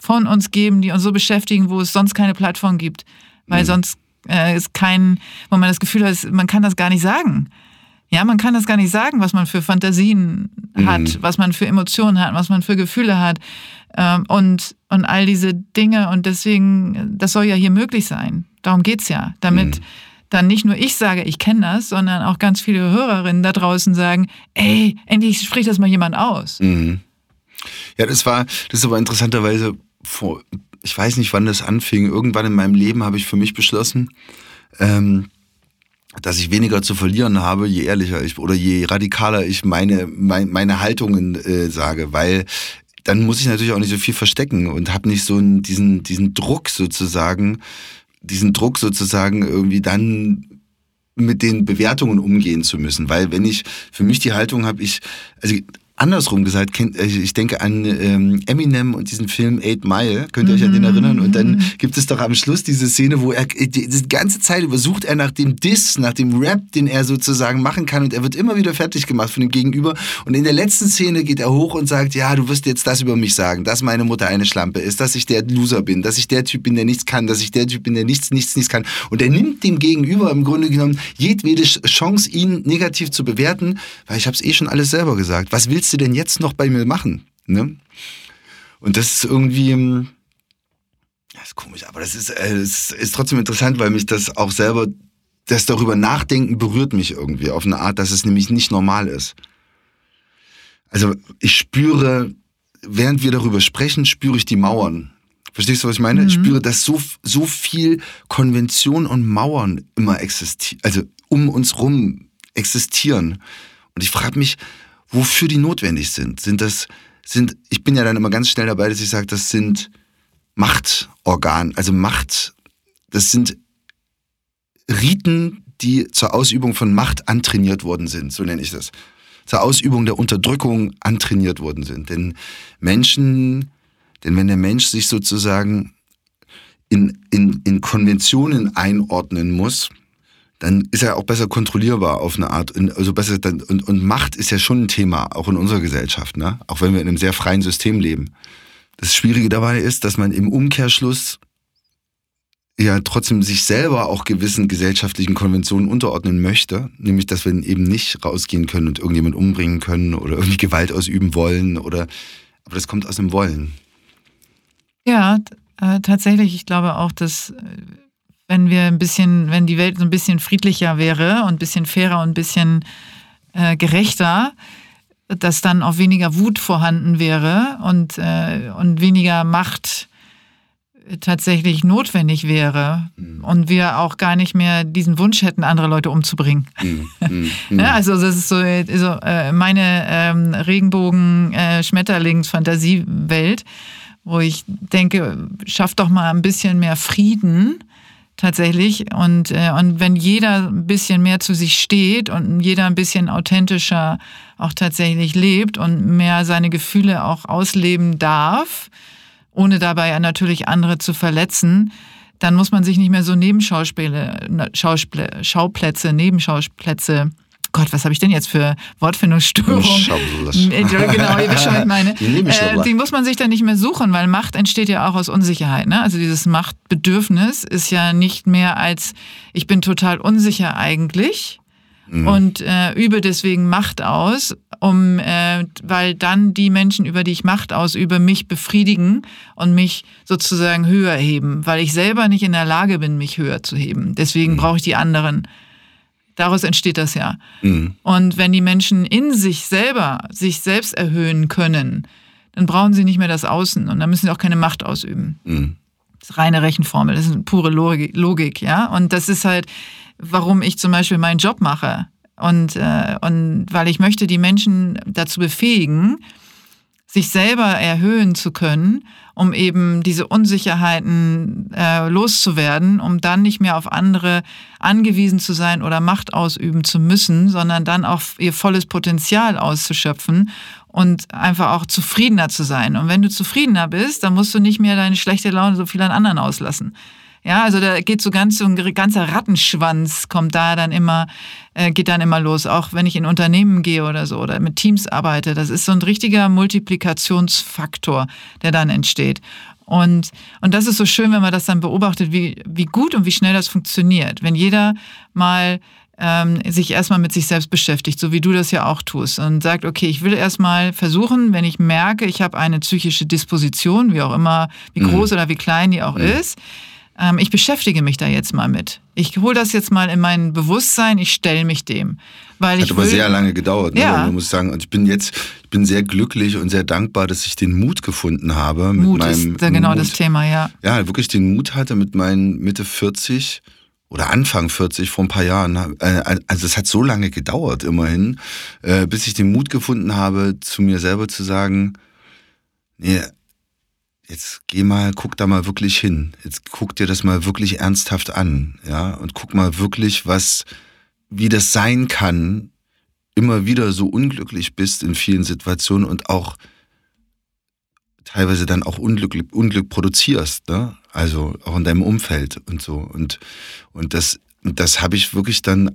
von uns geben, die uns so beschäftigen, wo es sonst keine Plattform gibt. Weil mhm. sonst äh, ist kein, wo man das Gefühl hat, man kann das gar nicht sagen. Ja, man kann das gar nicht sagen, was man für Fantasien mhm. hat, was man für Emotionen hat, was man für Gefühle hat ähm, und, und all diese Dinge. Und deswegen, das soll ja hier möglich sein. Darum geht's ja. Damit mhm. dann nicht nur ich sage, ich kenne das, sondern auch ganz viele Hörerinnen da draußen sagen, ey, endlich spricht das mal jemand aus. Mhm. Ja, das war, das ist aber interessanterweise vor, ich weiß nicht, wann das anfing. Irgendwann in meinem Leben habe ich für mich beschlossen, ähm, dass ich weniger zu verlieren habe, je ehrlicher ich oder je radikaler ich meine, mein, meine Haltungen äh, sage, weil dann muss ich natürlich auch nicht so viel verstecken und habe nicht so einen, diesen, diesen Druck sozusagen, diesen Druck sozusagen irgendwie dann mit den Bewertungen umgehen zu müssen. Weil wenn ich für mich die Haltung habe, ich, also andersrum gesagt, äh, ich denke an ähm, Eminem und diesen Film Eight Mile, könnt ihr euch an den erinnern? Und dann mhm. gibt es doch am Schluss diese Szene, wo er die, die ganze Zeit übersucht er nach dem Diss, nach dem Rap, den er sozusagen machen kann und er wird immer wieder fertig gemacht von dem Gegenüber und in der letzten Szene geht er hoch und sagt, ja, du wirst jetzt das über mich sagen, dass meine Mutter eine Schlampe ist, dass ich der Loser bin, dass ich der Typ bin, der nichts kann, dass ich der Typ bin, der nichts, nichts, nichts kann. Und er nimmt dem Gegenüber im Grunde genommen jedwede Chance, ihn negativ zu bewerten, weil ich habe es eh schon alles selber gesagt. Was willst du denn jetzt noch bei mir machen? Ne? Und das ist irgendwie, das ist komisch, aber das ist, äh, ist, ist trotzdem interessant, weil mich das auch selber, das darüber nachdenken berührt mich irgendwie auf eine Art, dass es nämlich nicht normal ist. Also ich spüre, während wir darüber sprechen, spüre ich die Mauern. Verstehst du, was ich meine? Mhm. Ich spüre, dass so, so viel Konvention und Mauern immer existieren, also um uns rum existieren. Und ich frage mich, wofür die notwendig sind. Sind das, sind, ich bin ja dann immer ganz schnell dabei, dass ich sage, das sind Machtorgan, also Macht, das sind Riten, die zur Ausübung von Macht antrainiert worden sind, so nenne ich das. Zur Ausübung der Unterdrückung antrainiert worden sind. Denn Menschen, denn wenn der Mensch sich sozusagen in, in, in Konventionen einordnen muss, dann ist er auch besser kontrollierbar auf eine Art. Also besser, und, und Macht ist ja schon ein Thema, auch in unserer Gesellschaft, ne? auch wenn wir in einem sehr freien System leben. Das Schwierige dabei ist, dass man im Umkehrschluss ja trotzdem sich selber auch gewissen gesellschaftlichen Konventionen unterordnen möchte, nämlich dass wir eben nicht rausgehen können und irgendjemand umbringen können oder irgendwie Gewalt ausüben wollen oder aber das kommt aus dem Wollen. Ja, äh, tatsächlich, ich glaube auch, dass äh, wenn wir ein bisschen, wenn die Welt so ein bisschen friedlicher wäre und ein bisschen fairer und ein bisschen äh, gerechter, dass dann auch weniger Wut vorhanden wäre und, äh, und weniger Macht tatsächlich notwendig wäre mhm. und wir auch gar nicht mehr diesen Wunsch hätten, andere Leute umzubringen. Mhm. Mhm. ja, also das ist so, so äh, meine ähm, Regenbogen-Schmetterlings-Fantasiewelt, äh, wo ich denke, schaff doch mal ein bisschen mehr Frieden tatsächlich. Und, äh, und wenn jeder ein bisschen mehr zu sich steht und jeder ein bisschen authentischer auch tatsächlich lebt und mehr seine Gefühle auch ausleben darf, ohne dabei natürlich andere zu verletzen, dann muss man sich nicht mehr so Nebenschauspiele, Schauplätze, Nebenschauplätze Gott, was habe ich denn jetzt für Wortfindungsstörungen? genau, ihr wisst schon, ich meine. Äh, die muss man sich dann nicht mehr suchen, weil Macht entsteht ja auch aus Unsicherheit. Ne? Also dieses Machtbedürfnis ist ja nicht mehr als, ich bin total unsicher eigentlich mhm. und äh, übe deswegen Macht aus, um, äh, weil dann die Menschen, über die ich Macht ausübe, mich befriedigen und mich sozusagen höher heben, weil ich selber nicht in der Lage bin, mich höher zu heben. Deswegen mhm. brauche ich die anderen. Daraus entsteht das ja. Mhm. Und wenn die Menschen in sich selber sich selbst erhöhen können, dann brauchen sie nicht mehr das Außen und dann müssen sie auch keine Macht ausüben. Mhm. Das ist reine Rechenformel, das ist eine pure Logik, ja. Und das ist halt, warum ich zum Beispiel meinen Job mache. Und, äh, und weil ich möchte die Menschen dazu befähigen, sich selber erhöhen zu können, um eben diese Unsicherheiten äh, loszuwerden, um dann nicht mehr auf andere angewiesen zu sein oder Macht ausüben zu müssen, sondern dann auch ihr volles Potenzial auszuschöpfen und einfach auch zufriedener zu sein. Und wenn du zufriedener bist, dann musst du nicht mehr deine schlechte Laune so viel an anderen auslassen. Ja, also da geht so ganz so ein ganzer Rattenschwanz kommt da dann immer, äh, geht dann immer los. Auch wenn ich in Unternehmen gehe oder so oder mit Teams arbeite, das ist so ein richtiger Multiplikationsfaktor, der dann entsteht. Und, und das ist so schön, wenn man das dann beobachtet, wie, wie gut und wie schnell das funktioniert. Wenn jeder mal ähm, sich erstmal mit sich selbst beschäftigt, so wie du das ja auch tust, und sagt, okay, ich will erstmal versuchen, wenn ich merke, ich habe eine psychische Disposition, wie auch immer, wie mhm. groß mhm. oder wie klein die auch mhm. ist, ähm, ich beschäftige mich da jetzt mal mit. Ich hole das jetzt mal in mein Bewusstsein, ich stelle mich dem. Weil Hat aber will, sehr lange gedauert, ne? ja. muss sagen. Und ich bin jetzt, ich bin sehr glücklich und sehr dankbar, dass ich den Mut gefunden habe. Mit Mut meinem, ist genau Mut, das Thema, ja. Ja, wirklich den Mut hatte mit meinen Mitte 40 oder Anfang 40 vor ein paar Jahren. Äh, also es hat so lange gedauert immerhin, äh, bis ich den Mut gefunden habe, zu mir selber zu sagen, nee, jetzt geh mal, guck da mal wirklich hin. Jetzt guck dir das mal wirklich ernsthaft an, ja, und guck mal wirklich, was, wie das sein kann, immer wieder so unglücklich bist in vielen Situationen und auch teilweise dann auch Unglück, Unglück produzierst, ne? Also auch in deinem Umfeld und so. Und, und das, das habe ich wirklich dann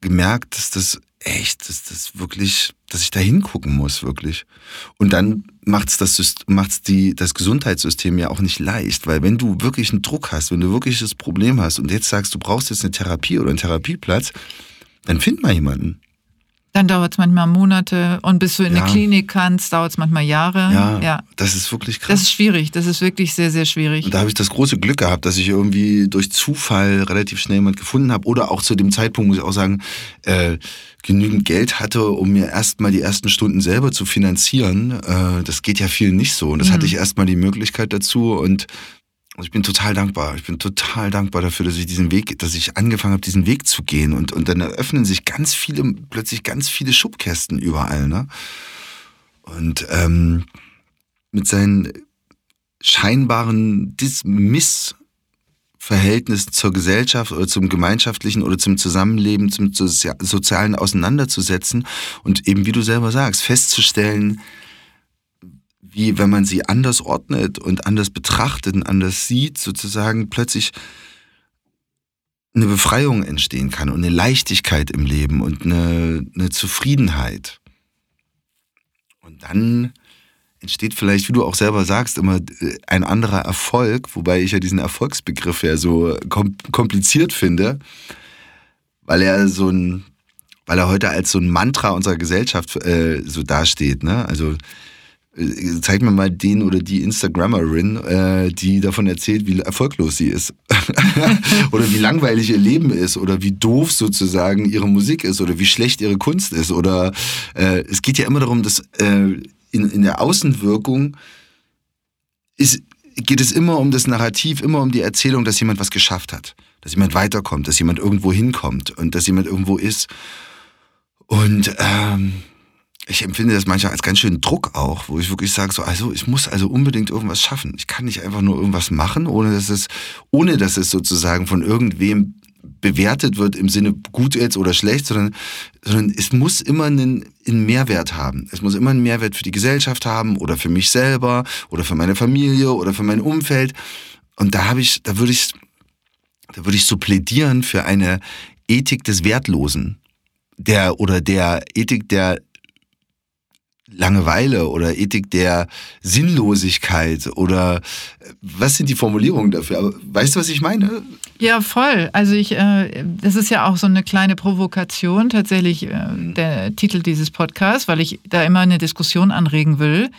gemerkt, dass das echt, dass das wirklich, dass ich da hingucken muss, wirklich. Und dann macht's das, macht's die, das Gesundheitssystem ja auch nicht leicht, weil wenn du wirklich einen Druck hast, wenn du wirklich das Problem hast und jetzt sagst, du brauchst jetzt eine Therapie oder einen Therapieplatz, dann find mal jemanden. Dann dauert es manchmal Monate und bis du in ja. eine Klinik kannst, dauert es manchmal Jahre. Ja, ja, das ist wirklich krass. Das ist schwierig, das ist wirklich sehr, sehr schwierig. Und da habe ich das große Glück gehabt, dass ich irgendwie durch Zufall relativ schnell jemand gefunden habe oder auch zu dem Zeitpunkt, muss ich auch sagen, äh, genügend Geld hatte, um mir erstmal die ersten Stunden selber zu finanzieren. Äh, das geht ja vielen nicht so. Und das mhm. hatte ich erstmal die Möglichkeit dazu und also ich bin total dankbar. Ich bin total dankbar dafür, dass ich diesen Weg, dass ich angefangen habe, diesen Weg zu gehen. Und, und dann eröffnen sich ganz viele, plötzlich ganz viele Schubkästen überall. Ne? Und ähm, mit seinen scheinbaren Missverhältnissen zur Gesellschaft oder zum gemeinschaftlichen oder zum Zusammenleben, zum sozialen auseinanderzusetzen und eben, wie du selber sagst, festzustellen, wie wenn man sie anders ordnet und anders betrachtet und anders sieht, sozusagen plötzlich eine Befreiung entstehen kann und eine Leichtigkeit im Leben und eine, eine Zufriedenheit. Und dann entsteht vielleicht, wie du auch selber sagst, immer äh, ein anderer Erfolg, wobei ich ja diesen Erfolgsbegriff ja so kompliziert finde, weil er so ein, weil er heute als so ein Mantra unserer Gesellschaft äh, so dasteht. Ne? Also zeig mir mal den oder die Instagrammerin, äh, die davon erzählt, wie erfolglos sie ist. oder wie langweilig ihr Leben ist oder wie doof sozusagen ihre Musik ist oder wie schlecht ihre Kunst ist. Oder äh, es geht ja immer darum, dass äh, in, in der Außenwirkung ist, geht es immer um das Narrativ, immer um die Erzählung, dass jemand was geschafft hat, dass jemand weiterkommt, dass jemand irgendwo hinkommt und dass jemand irgendwo ist. Und ähm, ich empfinde das manchmal als ganz schön Druck auch, wo ich wirklich sage, so, also ich muss also unbedingt irgendwas schaffen. Ich kann nicht einfach nur irgendwas machen, ohne dass es, ohne dass es sozusagen von irgendwem bewertet wird im Sinne gut jetzt oder schlecht, sondern, sondern es muss immer einen, einen Mehrwert haben. Es muss immer einen Mehrwert für die Gesellschaft haben oder für mich selber oder für meine Familie oder für mein Umfeld. Und da habe ich, da würde ich, da würde ich so plädieren für eine Ethik des Wertlosen. Der oder der Ethik der Langeweile oder Ethik der Sinnlosigkeit oder äh, was sind die Formulierungen dafür? Aber weißt du, was ich meine? Ja, voll. Also ich, äh, das ist ja auch so eine kleine Provokation tatsächlich äh, der Titel dieses Podcasts, weil ich da immer eine Diskussion anregen will,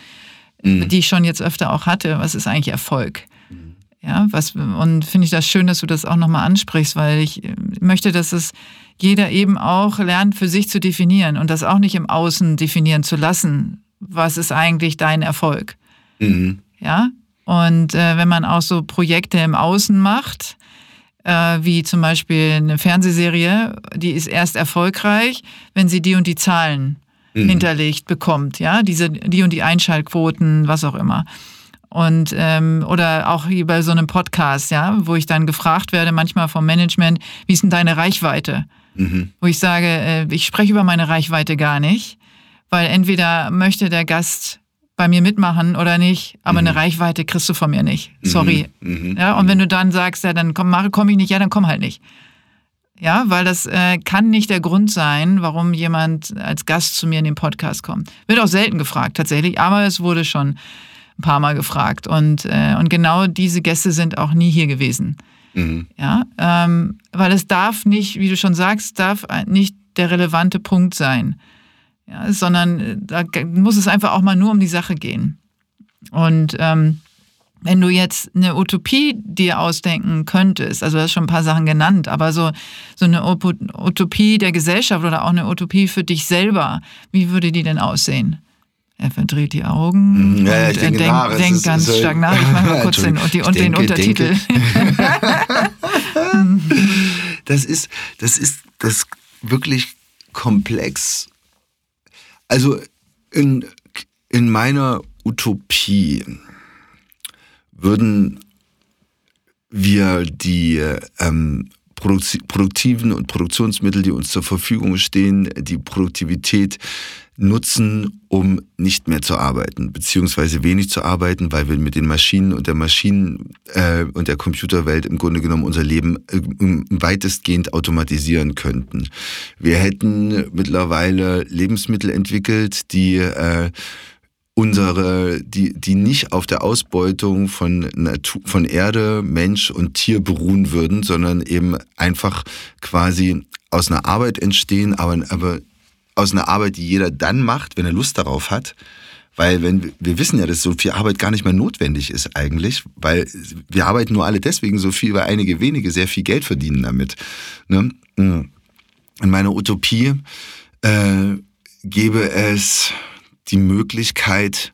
mhm. die ich schon jetzt öfter auch hatte. Was ist eigentlich Erfolg? Mhm. Ja, was und finde ich das schön, dass du das auch nochmal ansprichst, weil ich äh, möchte, dass es jeder eben auch lernt, für sich zu definieren und das auch nicht im Außen definieren zu lassen. Was ist eigentlich dein Erfolg? Mhm. Ja. Und äh, wenn man auch so Projekte im Außen macht, äh, wie zum Beispiel eine Fernsehserie, die ist erst erfolgreich, wenn sie die und die Zahlen mhm. hinterlegt bekommt, ja, diese die und die Einschaltquoten, was auch immer. Und ähm, oder auch hier bei so einem Podcast, ja, wo ich dann gefragt werde, manchmal vom Management, wie ist denn deine Reichweite? Mhm. Wo ich sage, äh, ich spreche über meine Reichweite gar nicht, weil entweder möchte der Gast bei mir mitmachen oder nicht, aber mhm. eine Reichweite kriegst du von mir nicht. Sorry. Mhm. mhm. Ja, und wenn du dann sagst, ja, dann komm, mache, komm ich nicht, ja, dann komm halt nicht. Ja, weil das äh, kann nicht der Grund sein, warum jemand als Gast zu mir in den Podcast kommt. Wird auch selten gefragt, tatsächlich, aber es wurde schon ein paar Mal gefragt. Und, äh, und genau diese Gäste sind auch nie hier gewesen. Mhm. Ja, ähm, weil es darf nicht, wie du schon sagst, darf nicht der relevante Punkt sein. Ja, sondern äh, da muss es einfach auch mal nur um die Sache gehen. Und ähm, wenn du jetzt eine Utopie dir ausdenken könntest, also du hast schon ein paar Sachen genannt, aber so, so eine Utopie der Gesellschaft oder auch eine Utopie für dich selber, wie würde die denn aussehen? Er verdreht die Augen mhm. ja, und er denkt, nach, denkt ist, ganz ist, stark nach. Ich mache mal kurz den, die, und denke, den Untertitel. das ist, das ist das wirklich komplex. Also in, in meiner Utopie würden wir die ähm, produktiven und Produktionsmittel, die uns zur Verfügung stehen, die Produktivität nutzen, um nicht mehr zu arbeiten, beziehungsweise wenig zu arbeiten, weil wir mit den Maschinen und der Maschinen äh, und der Computerwelt im Grunde genommen unser Leben äh, weitestgehend automatisieren könnten. Wir hätten mittlerweile Lebensmittel entwickelt, die äh, unsere, die, die nicht auf der Ausbeutung von Natur, von Erde, Mensch und Tier beruhen würden, sondern eben einfach quasi aus einer Arbeit entstehen, aber, aber aus einer Arbeit, die jeder dann macht, wenn er Lust darauf hat. Weil wenn wir wissen ja, dass so viel Arbeit gar nicht mehr notwendig ist eigentlich, weil wir arbeiten nur alle deswegen so viel, weil einige wenige sehr viel Geld verdienen damit. Ne? In meiner Utopie äh, gäbe es die Möglichkeit,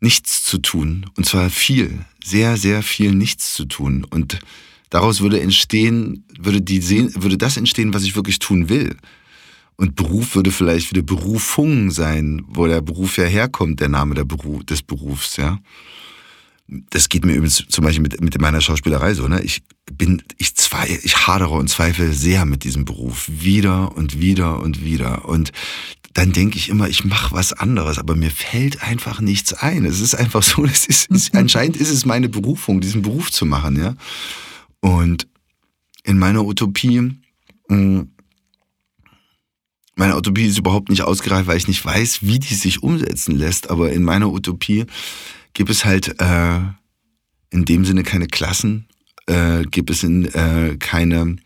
nichts zu tun. Und zwar viel, sehr, sehr viel nichts zu tun. Und daraus würde entstehen, würde, die, würde das entstehen, was ich wirklich tun will. Und Beruf würde vielleicht wieder Berufung sein, wo der Beruf ja herkommt, der Name der Beruf, des Berufs, ja. Das geht mir übrigens zum Beispiel mit, mit meiner Schauspielerei so, ne? Ich bin, ich zwei, ich hadere und zweifle sehr mit diesem Beruf. Wieder und wieder und wieder. Und dann denke ich immer, ich mache was anderes, aber mir fällt einfach nichts ein. Es ist einfach so, es ist, es, anscheinend ist es meine Berufung, diesen Beruf zu machen, ja. Und in meiner Utopie, hm, meine Utopie ist überhaupt nicht ausgereift, weil ich nicht weiß, wie die sich umsetzen lässt. Aber in meiner Utopie gibt es halt äh, in dem Sinne keine Klassen, äh, gibt es in äh, keine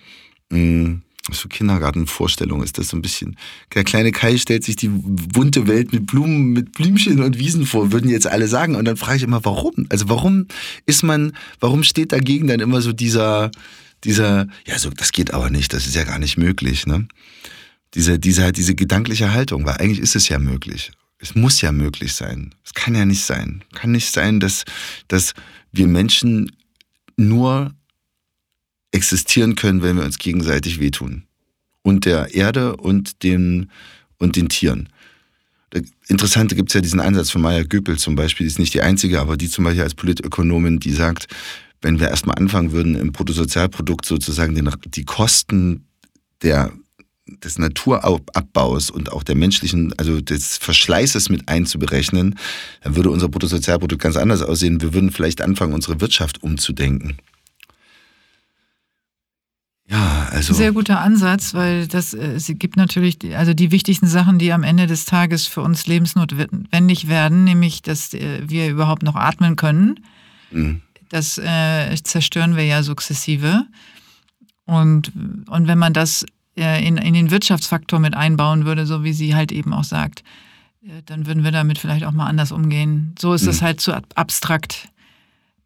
mh, hm, für Kindergartenvorstellung ist das so ein bisschen. Der kleine Kai stellt sich die bunte Welt mit Blumen, mit Blümchen und Wiesen vor, würden jetzt alle sagen. Und dann frage ich immer, warum? Also warum ist man, warum steht dagegen dann immer so dieser, dieser, ja, so, das geht aber nicht, das ist ja gar nicht möglich, ne? Diese, diese, diese gedankliche Haltung, weil eigentlich ist es ja möglich. Es muss ja möglich sein. Es kann ja nicht sein. Kann nicht sein, dass, dass wir Menschen nur existieren können, wenn wir uns gegenseitig wehtun. Und der Erde und den, und den Tieren. Interessante gibt es ja diesen Ansatz von Maya Göpel zum Beispiel, die ist nicht die einzige, aber die zum Beispiel als Politökonomin, die sagt, wenn wir erstmal anfangen würden, im Bruttosozialprodukt sozusagen den, die Kosten der, des Naturabbaus und auch der menschlichen, also des Verschleißes mit einzuberechnen, dann würde unser Bruttosozialprodukt ganz anders aussehen. Wir würden vielleicht anfangen, unsere Wirtschaft umzudenken. Ja, also. Sehr guter Ansatz, weil das äh, gibt natürlich die, also die wichtigsten Sachen, die am Ende des Tages für uns lebensnotwendig werden, nämlich, dass äh, wir überhaupt noch atmen können. Mhm. Das äh, zerstören wir ja sukzessive. Und, und wenn man das in, in den Wirtschaftsfaktor mit einbauen würde, so wie sie halt eben auch sagt, äh, dann würden wir damit vielleicht auch mal anders umgehen. So ist es mhm. halt zu abstrakt.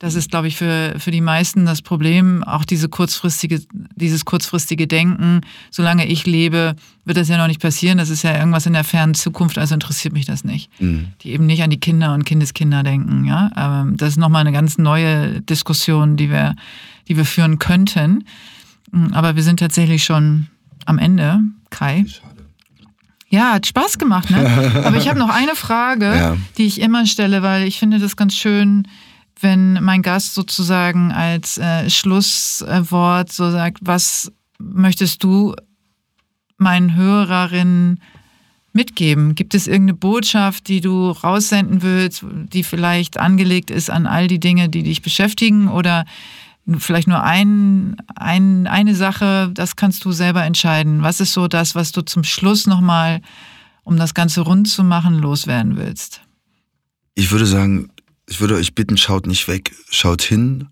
Das ist, glaube ich, für, für die meisten das Problem. Auch diese kurzfristige, dieses kurzfristige Denken. Solange ich lebe, wird das ja noch nicht passieren. Das ist ja irgendwas in der fernen Zukunft, also interessiert mich das nicht. Mhm. Die eben nicht an die Kinder und Kindeskinder denken, ja. Aber das ist nochmal eine ganz neue Diskussion, die wir, die wir führen könnten. Aber wir sind tatsächlich schon am Ende, Kai. Ja, hat Spaß gemacht, ne? Aber ich habe noch eine Frage, ja. die ich immer stelle, weil ich finde das ganz schön, wenn mein Gast sozusagen als äh, Schlusswort so sagt, was möchtest du meinen Hörerinnen mitgeben? Gibt es irgendeine Botschaft, die du raussenden willst, die vielleicht angelegt ist an all die Dinge, die dich beschäftigen oder vielleicht nur ein, ein, eine Sache, das kannst du selber entscheiden. Was ist so das, was du zum Schluss nochmal, um das Ganze rund zu machen, loswerden willst? Ich würde sagen, ich würde euch bitten, schaut nicht weg, schaut hin,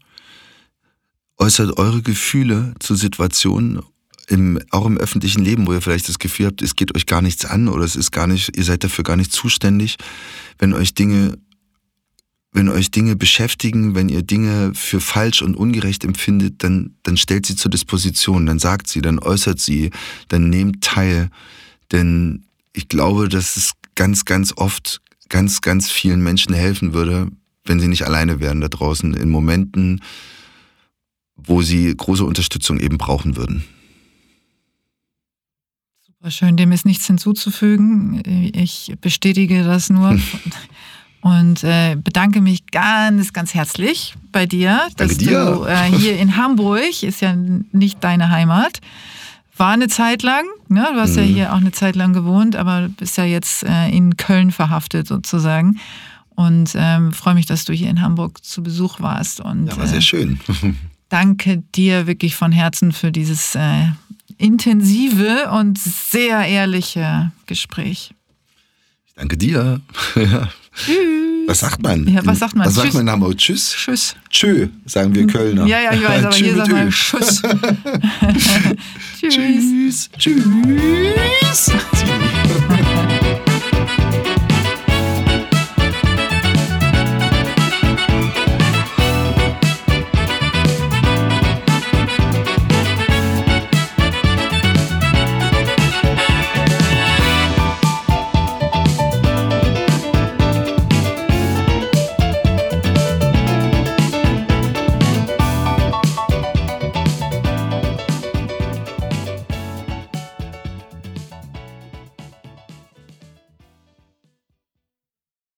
äußert eure Gefühle zu Situationen, im, auch im öffentlichen Leben, wo ihr vielleicht das Gefühl habt, es geht euch gar nichts an oder es ist gar nicht, ihr seid dafür gar nicht zuständig, wenn euch Dinge, wenn euch Dinge beschäftigen, wenn ihr Dinge für falsch und ungerecht empfindet, dann, dann stellt sie zur Disposition, dann sagt sie, dann äußert sie, dann nehmt teil, denn ich glaube, dass es ganz, ganz oft ganz, ganz vielen Menschen helfen würde, wenn sie nicht alleine wären da draußen in Momenten, wo sie große Unterstützung eben brauchen würden. Super schön, dem ist nichts hinzuzufügen. Ich bestätige das nur. Und äh, bedanke mich ganz, ganz herzlich bei dir, Danke dass dir. du äh, hier in Hamburg, ist ja nicht deine Heimat, war eine Zeit lang, ne? du hast ja Mhm. hier auch eine Zeit lang gewohnt, aber bist ja jetzt äh, in Köln verhaftet sozusagen. Und ähm, freue mich, dass du hier in Hamburg zu Besuch warst. Und Ja, war äh, sehr schön. danke dir wirklich von Herzen für dieses äh, intensive und sehr ehrliche Gespräch. Danke dir. Ja. Was sagt man? Ja, was sagt man? Was sagt Tschüss. man in Hamburg? Tschüss? Tschüss. Tschö, sagen wir Kölner. Ja, ja, ich weiß, aber Tschö hier sagt man. Tschüss. Tschüss. Tschüss. Tschüss.